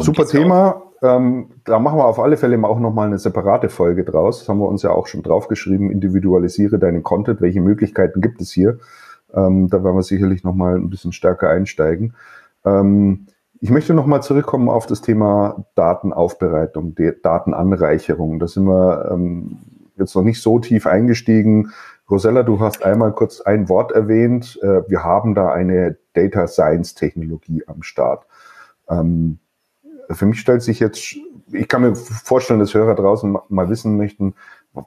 Super Thema. Ähm, da machen wir auf alle Fälle auch nochmal eine separate Folge draus. Das haben wir uns ja auch schon draufgeschrieben. Individualisiere deinen Content. Welche Möglichkeiten gibt es hier? Ähm, da werden wir sicherlich nochmal ein bisschen stärker einsteigen. Ähm, ich möchte nochmal zurückkommen auf das Thema Datenaufbereitung, Datenanreicherung. Da sind wir ähm, jetzt noch nicht so tief eingestiegen. Rosella, du hast einmal kurz ein Wort erwähnt. Äh, wir haben da eine Data Science Technologie am Start. Für mich stellt sich jetzt, ich kann mir vorstellen, dass Hörer draußen mal wissen möchten,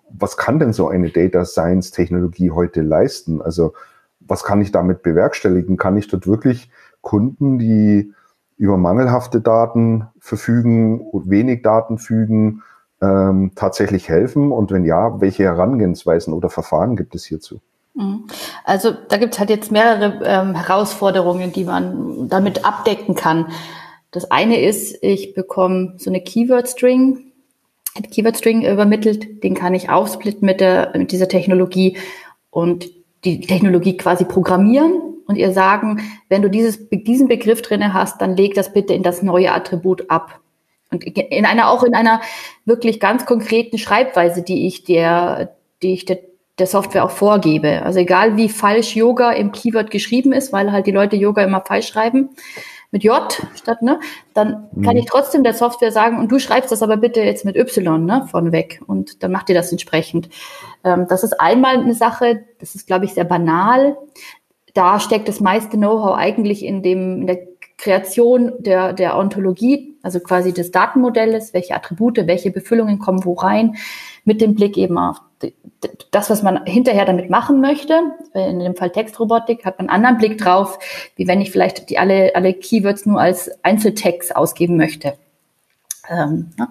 was kann denn so eine Data Science Technologie heute leisten? Also was kann ich damit bewerkstelligen? Kann ich dort wirklich Kunden, die über mangelhafte Daten verfügen wenig Daten fügen, ähm, tatsächlich helfen? Und wenn ja, welche Herangehensweisen oder Verfahren gibt es hierzu? Mhm. Also da gibt es halt jetzt mehrere ähm, Herausforderungen, die man damit abdecken kann. Das eine ist, ich bekomme so eine Keyword-String, Keyword-String übermittelt, den kann ich aufsplitten mit, der, mit dieser Technologie und die Technologie quasi programmieren und ihr sagen, wenn du dieses, diesen Begriff drinne hast, dann leg das bitte in das neue Attribut ab. Und in einer, auch in einer wirklich ganz konkreten Schreibweise, die ich der, die ich der, der Software auch vorgebe. Also egal wie falsch Yoga im Keyword geschrieben ist, weil halt die Leute Yoga immer falsch schreiben, mit J statt, ne, dann kann mhm. ich trotzdem der Software sagen, und du schreibst das aber bitte jetzt mit Y, ne, von weg. Und dann macht ihr das entsprechend. Ähm, das ist einmal eine Sache, das ist, glaube ich, sehr banal. Da steckt das meiste Know-how eigentlich in dem, in der Kreation der, der Ontologie, also quasi des Datenmodells, welche Attribute, welche Befüllungen kommen wo rein, mit dem Blick eben auf das, was man hinterher damit machen möchte. In dem Fall Textrobotik hat man einen anderen Blick drauf, wie wenn ich vielleicht die alle, alle Keywords nur als Einzeltext ausgeben möchte. Ähm, ne?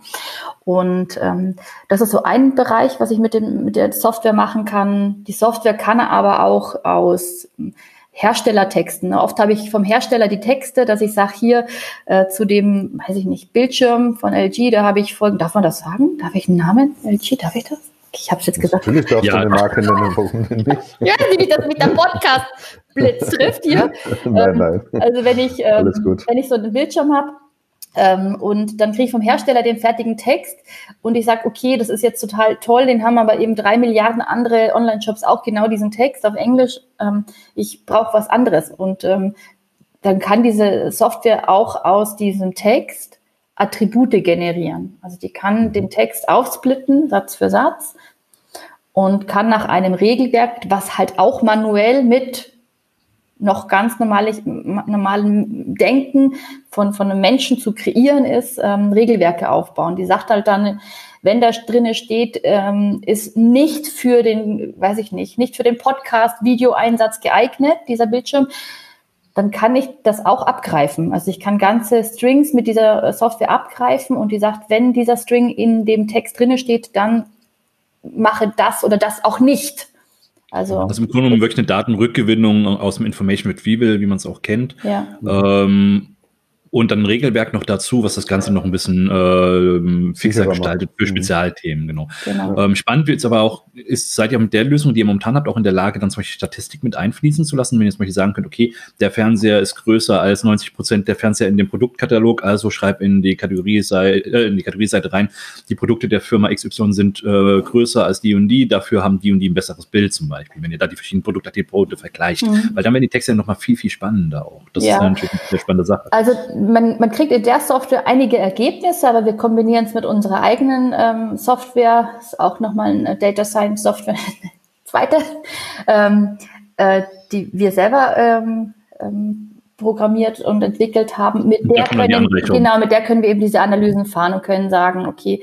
Und ähm, das ist so ein Bereich, was ich mit, dem, mit der Software machen kann. Die Software kann aber auch aus Herstellertexten. Ne? Oft habe ich vom Hersteller die Texte, dass ich sage, hier äh, zu dem, weiß ich nicht, Bildschirm von LG, da habe ich folgend, darf man das sagen? Darf ich einen Namen? LG, darf ich das? Ich habe es jetzt gesagt. Natürlich darfst ja. du eine Marke nennen, warum denn nicht? Ja, wie das mit der Podcast Blitz trifft hier. nein, ähm, nein. Also wenn ich, ähm, wenn ich so einen Bildschirm habe, ähm, und dann kriege ich vom Hersteller den fertigen Text und ich sage, okay, das ist jetzt total toll, den haben aber eben drei Milliarden andere Online-Shops auch genau diesen Text auf Englisch. Ähm, ich brauche was anderes. Und ähm, dann kann diese Software auch aus diesem Text Attribute generieren. Also die kann den Text aufsplitten, Satz für Satz, und kann nach einem Regelwerk, was halt auch manuell mit noch ganz normales, normalen Denken von, von einem Menschen zu kreieren ist, ähm, Regelwerke aufbauen. Die sagt halt dann, wenn da drinne steht, ähm, ist nicht für den, weiß ich nicht, nicht für den Podcast, Videoeinsatz geeignet, dieser Bildschirm, dann kann ich das auch abgreifen. Also ich kann ganze Strings mit dieser Software abgreifen und die sagt, wenn dieser String in dem Text drinne steht, dann mache das oder das auch nicht. Also, also im Grunde genommen wirklich eine Datenrückgewinnung aus dem Information Retrieval, wie man es auch kennt. Ja. Ähm, und dann ein Regelwerk noch dazu, was das Ganze noch ein bisschen äh, fixer gestaltet für mhm. Spezialthemen, genau. genau. Ähm, spannend wird es aber auch, ist, seid ihr mit der Lösung, die ihr momentan habt, auch in der Lage, dann zum Beispiel Statistik mit einfließen zu lassen, wenn ihr zum Beispiel sagen könnt, okay, der Fernseher ist größer als 90 Prozent der Fernseher in dem Produktkatalog, also schreib in die Kategorieseite, äh, in die Kategorieseite rein, die Produkte der Firma XY sind äh, größer als die und die, dafür haben die und die ein besseres Bild zum Beispiel, wenn ihr da die verschiedenen Produkte vergleicht. Mhm. Weil dann werden die Texte ja nochmal viel, viel spannender auch. Das ja. ist natürlich eine spannende Sache. Also man, man kriegt in der Software einige Ergebnisse, aber wir kombinieren es mit unserer eigenen ähm, Software. ist auch nochmal eine Data Science Software, zweite, ähm, äh, die wir selber ähm, ähm, programmiert und entwickelt haben. Mit der, können, genau, mit der können wir eben diese Analysen fahren und können sagen, okay,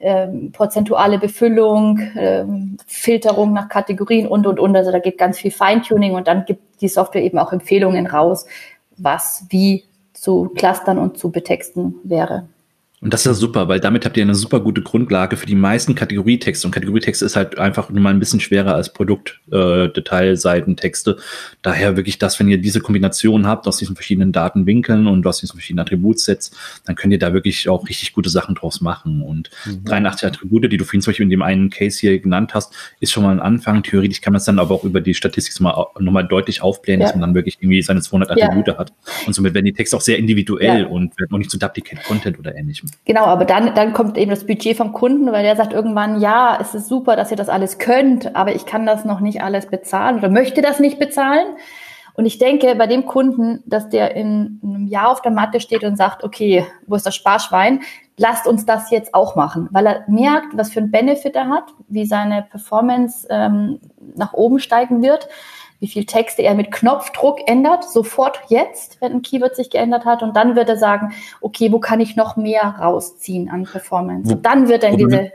ähm, prozentuale Befüllung, ähm, Filterung nach Kategorien und, und, und. Also da geht ganz viel Feintuning und dann gibt die Software eben auch Empfehlungen raus, was wie zu clustern und zu betexten wäre. Und das ist ja super, weil damit habt ihr eine super gute Grundlage für die meisten Kategorietexte. Und Kategorietexte ist halt einfach nur mal ein bisschen schwerer als Produktdetailseitentexte. Äh, Daher wirklich das, wenn ihr diese Kombination habt aus diesen verschiedenen Datenwinkeln und aus diesen verschiedenen Attributsets, dann könnt ihr da wirklich auch richtig gute Sachen draus machen. Und mhm. 83 Attribute, die du vorhin zum Beispiel in dem einen Case hier genannt hast, ist schon mal ein Anfang. Theoretisch kann man es dann aber auch über die Statistik nochmal noch mal deutlich aufblähen, ja. dass man dann wirklich irgendwie seine 200 Attribute ja. hat. Und somit werden die Texte auch sehr individuell ja. und werden auch nicht zu Duplicate Content oder ähnlichem. Genau, aber dann, dann kommt eben das Budget vom Kunden, weil der sagt irgendwann, ja, es ist super, dass ihr das alles könnt, aber ich kann das noch nicht alles bezahlen oder möchte das nicht bezahlen. Und ich denke bei dem Kunden, dass der in einem Jahr auf der Matte steht und sagt, okay, wo ist das Sparschwein? Lasst uns das jetzt auch machen, weil er merkt, was für einen Benefit er hat, wie seine Performance ähm, nach oben steigen wird wie viel Texte er mit Knopfdruck ändert, sofort jetzt, wenn ein Keyword sich geändert hat. Und dann wird er sagen, okay, wo kann ich noch mehr rausziehen an Performance? Und dann wird er in diese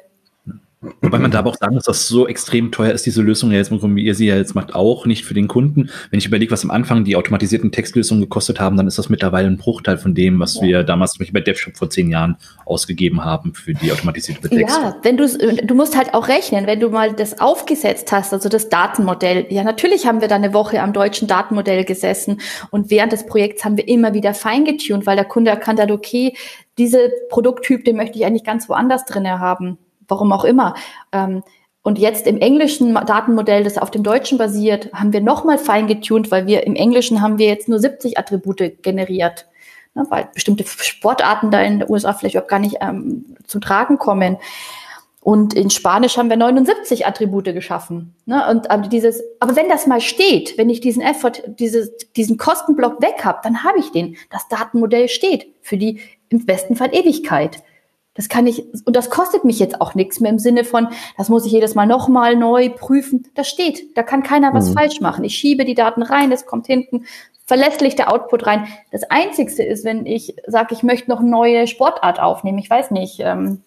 Wobei man da aber auch sagen muss, dass so extrem teuer ist diese Lösung ja jetzt, wie ihr sie ja jetzt macht, auch nicht für den Kunden. Wenn ich überlege, was am Anfang die automatisierten Textlösungen gekostet haben, dann ist das mittlerweile ein Bruchteil von dem, was ja. wir damals zum Beispiel bei DevShop vor zehn Jahren ausgegeben haben für die automatisierte Texte. Ja, wenn du, du musst halt auch rechnen, wenn du mal das aufgesetzt hast, also das Datenmodell. Ja, natürlich haben wir da eine Woche am deutschen Datenmodell gesessen und während des Projekts haben wir immer wieder feingetuned, weil der Kunde erkannt hat, okay, diese Produkttyp, den möchte ich eigentlich ganz woanders drin haben warum auch immer. Ähm, und jetzt im englischen Datenmodell, das auf dem deutschen basiert, haben wir nochmal fein getuned, weil wir im Englischen haben wir jetzt nur 70 Attribute generiert. Ne, weil bestimmte Sportarten da in den USA vielleicht auch gar nicht ähm, zum Tragen kommen. Und in Spanisch haben wir 79 Attribute geschaffen. Ne? Und aber dieses, aber wenn das mal steht, wenn ich diesen Effort, dieses, diesen Kostenblock weg habe, dann habe ich den. Das Datenmodell steht für die im besten Fall Ewigkeit. Das kann ich, und das kostet mich jetzt auch nichts mehr im Sinne von, das muss ich jedes Mal nochmal neu prüfen. Das steht, da kann keiner was mhm. falsch machen. Ich schiebe die Daten rein, es kommt hinten verlässlich der Output rein. Das Einzigste ist, wenn ich sage, ich möchte noch eine neue Sportart aufnehmen, ich weiß nicht, ähm,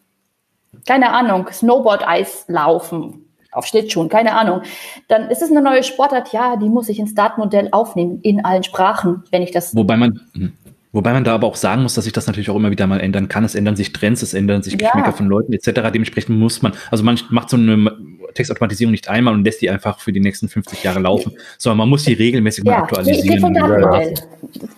keine Ahnung, Snowboard-Eis laufen auf Schlittschuhen, keine Ahnung, dann ist es eine neue Sportart, ja, die muss ich ins Startmodell aufnehmen, in allen Sprachen, wenn ich das. Wobei man, hm. Wobei man da aber auch sagen muss, dass sich das natürlich auch immer wieder mal ändern kann. Es ändern sich Trends, es ändern sich Geschmäcker ja. von Leuten etc. Dementsprechend muss man, also man macht so eine Textautomatisierung nicht einmal und lässt die einfach für die nächsten 50 Jahre laufen, sondern man muss die regelmäßig ja, mal aktualisieren. Ich rede vom Datenmodell.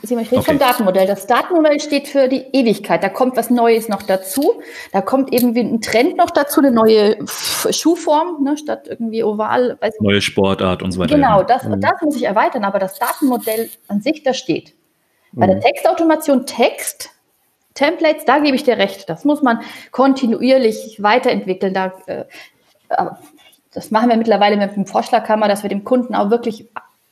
Ich rede okay. vom Datenmodell. Das Datenmodell steht für die Ewigkeit. Da kommt was Neues noch dazu. Da kommt irgendwie ein Trend noch dazu, eine neue Schuhform, ne, statt irgendwie oval. Neue Sportart und so weiter. Genau, das, mhm. das muss ich erweitern, aber das Datenmodell an sich, das steht. Bei der mhm. Textautomation Text, Templates, da gebe ich dir recht. Das muss man kontinuierlich weiterentwickeln. Da, äh, das machen wir mittlerweile mit dem Vorschlagkammer, dass wir dem Kunden auch wirklich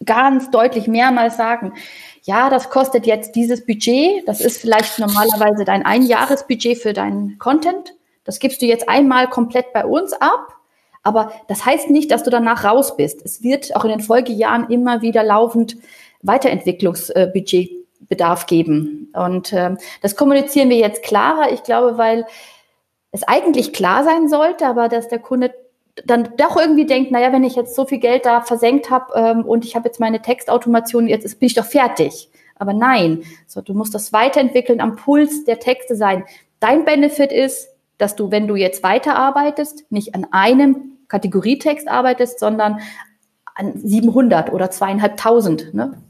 ganz deutlich mehrmals sagen, ja, das kostet jetzt dieses Budget. Das ist vielleicht normalerweise dein Einjahresbudget für deinen Content. Das gibst du jetzt einmal komplett bei uns ab. Aber das heißt nicht, dass du danach raus bist. Es wird auch in den Folgejahren immer wieder laufend Weiterentwicklungsbudget Bedarf geben. Und äh, das kommunizieren wir jetzt klarer. Ich glaube, weil es eigentlich klar sein sollte, aber dass der Kunde dann doch irgendwie denkt, naja, wenn ich jetzt so viel Geld da versenkt habe ähm, und ich habe jetzt meine Textautomation, jetzt bin ich doch fertig. Aber nein, so, du musst das weiterentwickeln, am Puls der Texte sein. Dein Benefit ist, dass du, wenn du jetzt weiterarbeitest, nicht an einem Kategorietext arbeitest, sondern an 700 oder zweieinhalbtausend. Ne?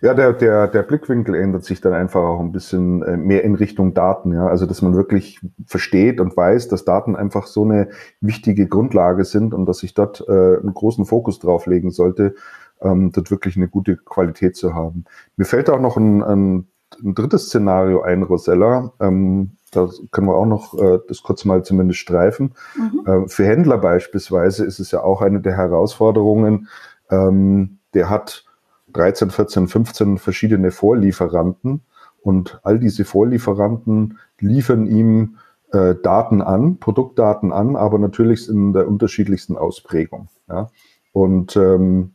Ja, der, der, der Blickwinkel ändert sich dann einfach auch ein bisschen äh, mehr in Richtung Daten, ja. Also, dass man wirklich versteht und weiß, dass Daten einfach so eine wichtige Grundlage sind und dass ich dort äh, einen großen Fokus drauf legen sollte, ähm, dort wirklich eine gute Qualität zu haben. Mir fällt auch noch ein, ein, ein drittes Szenario ein, Rosella. Ähm, da können wir auch noch äh, das kurz mal zumindest streifen. Mhm. Äh, für Händler beispielsweise ist es ja auch eine der Herausforderungen. Ähm, der hat 13, 14, 15 verschiedene Vorlieferanten und all diese Vorlieferanten liefern ihm äh, Daten an, Produktdaten an, aber natürlich in der unterschiedlichsten Ausprägung. Ja? Und ähm,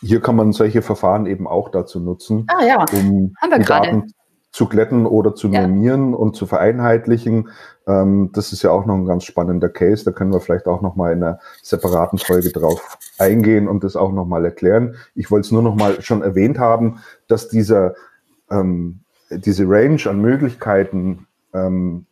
hier kann man solche Verfahren eben auch dazu nutzen, ah, ja. um die Daten zu glätten oder zu normieren ja. und zu vereinheitlichen. Ähm, das ist ja auch noch ein ganz spannender Case. Da können wir vielleicht auch noch mal in einer separaten Folge drauf eingehen und das auch noch mal erklären. Ich wollte es nur noch mal schon erwähnt haben, dass dieser ähm, diese Range an Möglichkeiten ähm,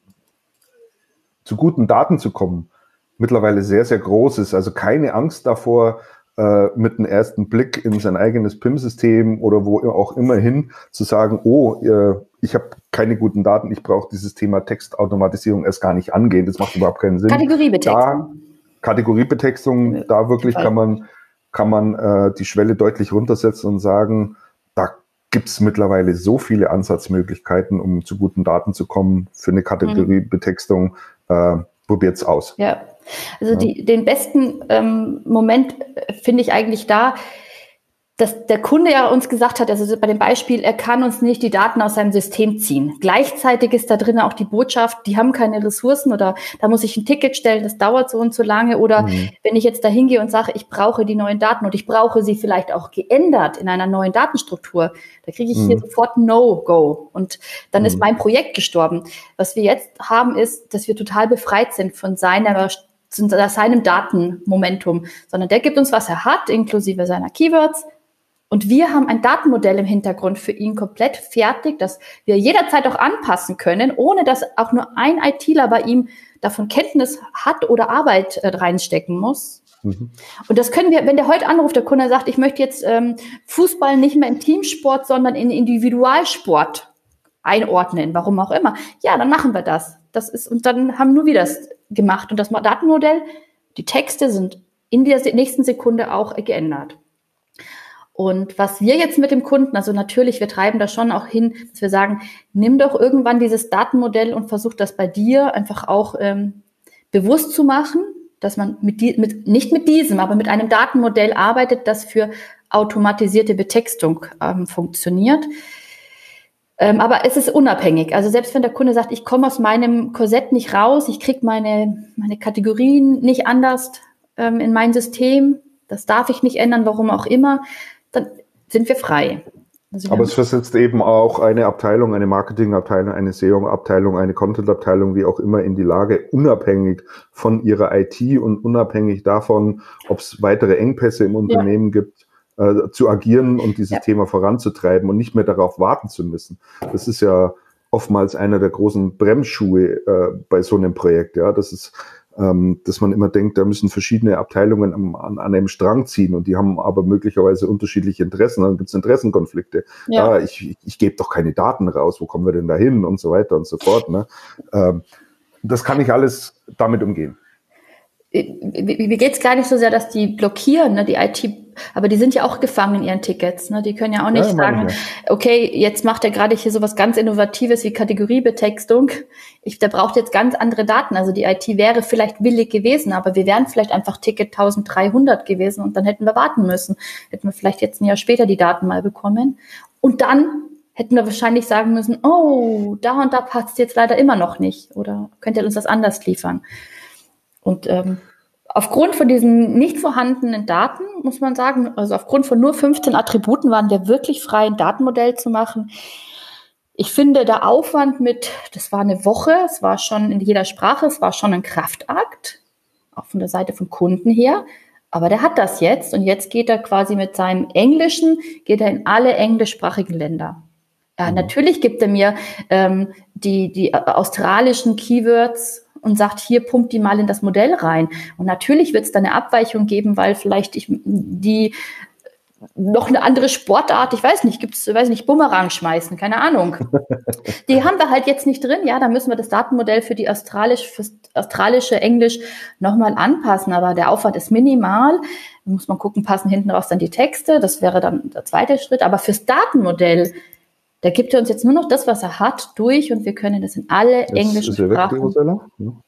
zu guten Daten zu kommen mittlerweile sehr sehr groß ist. Also keine Angst davor, äh, mit einem ersten Blick in sein eigenes PIM-System oder wo auch immer hin zu sagen, oh, äh, ich habe keine guten Daten, ich brauche dieses Thema Textautomatisierung erst gar nicht angehen. Das macht überhaupt keinen Sinn. Kategoriebetextung. Da, Kategoriebetextung, ja, da wirklich kann man, kann man äh, die Schwelle deutlich runtersetzen und sagen, da gibt es mittlerweile so viele Ansatzmöglichkeiten, um zu guten Daten zu kommen für eine Kategoriebetextung. Äh, probiert's aus. Ja, also ja. Die, den besten ähm, Moment äh, finde ich eigentlich da, dass der Kunde ja uns gesagt hat, also bei dem Beispiel, er kann uns nicht die Daten aus seinem System ziehen. Gleichzeitig ist da drin auch die Botschaft, die haben keine Ressourcen oder da muss ich ein Ticket stellen, das dauert so und so lange. Oder mhm. wenn ich jetzt da hingehe und sage, ich brauche die neuen Daten und ich brauche sie vielleicht auch geändert in einer neuen Datenstruktur, da kriege ich mhm. hier sofort No-Go und dann mhm. ist mein Projekt gestorben. Was wir jetzt haben, ist, dass wir total befreit sind von seiner seinem Datenmomentum, sondern der gibt uns, was er hat, inklusive seiner Keywords, und wir haben ein Datenmodell im Hintergrund für ihn komplett fertig, das wir jederzeit auch anpassen können, ohne dass auch nur ein ITler bei ihm davon Kenntnis hat oder Arbeit äh, reinstecken muss. Mhm. Und das können wir, wenn der heute anruft, der Kunde sagt, ich möchte jetzt ähm, Fußball nicht mehr in Teamsport, sondern in Individualsport einordnen, warum auch immer. Ja, dann machen wir das. Das ist, und dann haben nur wir das gemacht. Und das Datenmodell, die Texte sind in der nächsten Sekunde auch geändert. Und was wir jetzt mit dem Kunden, also natürlich, wir treiben da schon auch hin, dass wir sagen, nimm doch irgendwann dieses Datenmodell und versuch das bei dir einfach auch ähm, bewusst zu machen, dass man mit, die, mit nicht mit diesem, aber mit einem Datenmodell arbeitet, das für automatisierte Betextung ähm, funktioniert. Ähm, aber es ist unabhängig. Also selbst wenn der Kunde sagt, ich komme aus meinem Korsett nicht raus, ich kriege meine, meine Kategorien nicht anders ähm, in mein System, das darf ich nicht ändern, warum auch immer, dann sind wir frei. Also Aber es versetzt eben auch eine Abteilung, eine Marketingabteilung, eine SEO-Abteilung, eine Content-Abteilung, wie auch immer, in die Lage, unabhängig von ihrer IT und unabhängig davon, ob es weitere Engpässe im Unternehmen ja. gibt, äh, zu agieren und dieses ja. Thema voranzutreiben und nicht mehr darauf warten zu müssen. Das ist ja oftmals einer der großen Bremsschuhe äh, bei so einem Projekt. Ja, das ist ähm, dass man immer denkt, da müssen verschiedene Abteilungen am, an, an, einem Strang ziehen und die haben aber möglicherweise unterschiedliche Interessen. Dann gibt es Interessenkonflikte. Ja, ah, ich, ich, ich gebe doch keine Daten raus, wo kommen wir denn da hin und so weiter und so fort. Ne? Ähm, das kann ich alles damit umgehen mir geht es gar nicht so sehr, dass die blockieren, ne, die IT, aber die sind ja auch gefangen in ihren Tickets. Ne? Die können ja auch nicht ja, sagen, okay, jetzt macht er gerade hier sowas ganz Innovatives wie Kategoriebetextung. Ich, der braucht jetzt ganz andere Daten. Also die IT wäre vielleicht willig gewesen, aber wir wären vielleicht einfach Ticket 1300 gewesen und dann hätten wir warten müssen. Hätten wir vielleicht jetzt ein Jahr später die Daten mal bekommen. Und dann hätten wir wahrscheinlich sagen müssen, oh, da und da passt jetzt leider immer noch nicht. Oder könnt ihr uns das anders liefern? Und ähm, aufgrund von diesen nicht vorhandenen Daten, muss man sagen, also aufgrund von nur 15 Attributen waren wir wirklich frei, ein Datenmodell zu machen. Ich finde, der Aufwand mit, das war eine Woche, es war schon in jeder Sprache, es war schon ein Kraftakt, auch von der Seite vom Kunden her. Aber der hat das jetzt und jetzt geht er quasi mit seinem Englischen, geht er in alle englischsprachigen Länder. Ja, mhm. Natürlich gibt er mir ähm, die, die australischen Keywords und sagt, hier pumpt die mal in das Modell rein. Und natürlich wird es da eine Abweichung geben, weil vielleicht ich die noch eine andere Sportart, ich weiß nicht, gibt's, weiß nicht, Bumerang schmeißen, keine Ahnung. Die haben wir halt jetzt nicht drin. Ja, da müssen wir das Datenmodell für die australisch, fürs australische Englisch nochmal anpassen, aber der Aufwand ist minimal. Muss man gucken, passen hinten raus dann die Texte. Das wäre dann der zweite Schritt. Aber fürs Datenmodell da gibt er uns jetzt nur noch das, was er hat, durch und wir können das in alle jetzt englischen ist er weg, Sprachen. Ja.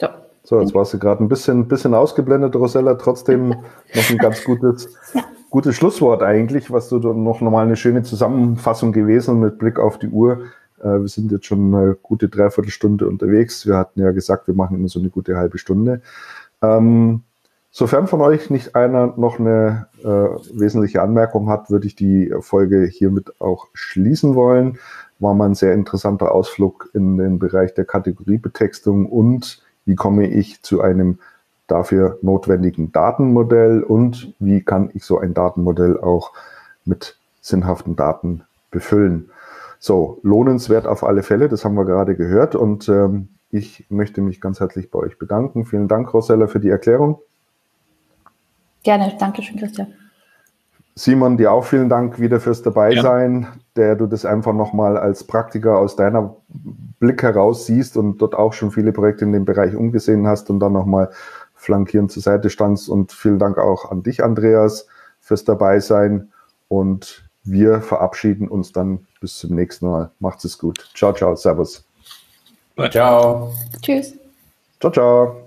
So. so, jetzt warst du gerade ein bisschen, bisschen ausgeblendet, Rosella. Trotzdem noch ein ganz gutes, gutes Schlusswort eigentlich, was du noch nochmal eine schöne Zusammenfassung gewesen mit Blick auf die Uhr. Äh, wir sind jetzt schon eine gute Dreiviertelstunde unterwegs. Wir hatten ja gesagt, wir machen immer so eine gute halbe Stunde. Ähm, Sofern von euch nicht einer noch eine äh, wesentliche Anmerkung hat, würde ich die Folge hiermit auch schließen wollen. War mal ein sehr interessanter Ausflug in den Bereich der Kategoriebetextung und wie komme ich zu einem dafür notwendigen Datenmodell und wie kann ich so ein Datenmodell auch mit sinnhaften Daten befüllen. So, lohnenswert auf alle Fälle, das haben wir gerade gehört und ähm, ich möchte mich ganz herzlich bei euch bedanken. Vielen Dank, Rosella, für die Erklärung. Gerne, danke schön, Christian. Simon, dir auch vielen Dank wieder fürs Dabeisein, ja. der du das einfach nochmal als Praktiker aus deiner Blick heraus siehst und dort auch schon viele Projekte in dem Bereich umgesehen hast und dann nochmal flankierend zur Seite standst. Und vielen Dank auch an dich, Andreas, fürs Dabeisein. Und wir verabschieden uns dann bis zum nächsten Mal. Macht's es gut. Ciao, ciao, Servus. Ciao. Tschüss. Ciao, ciao.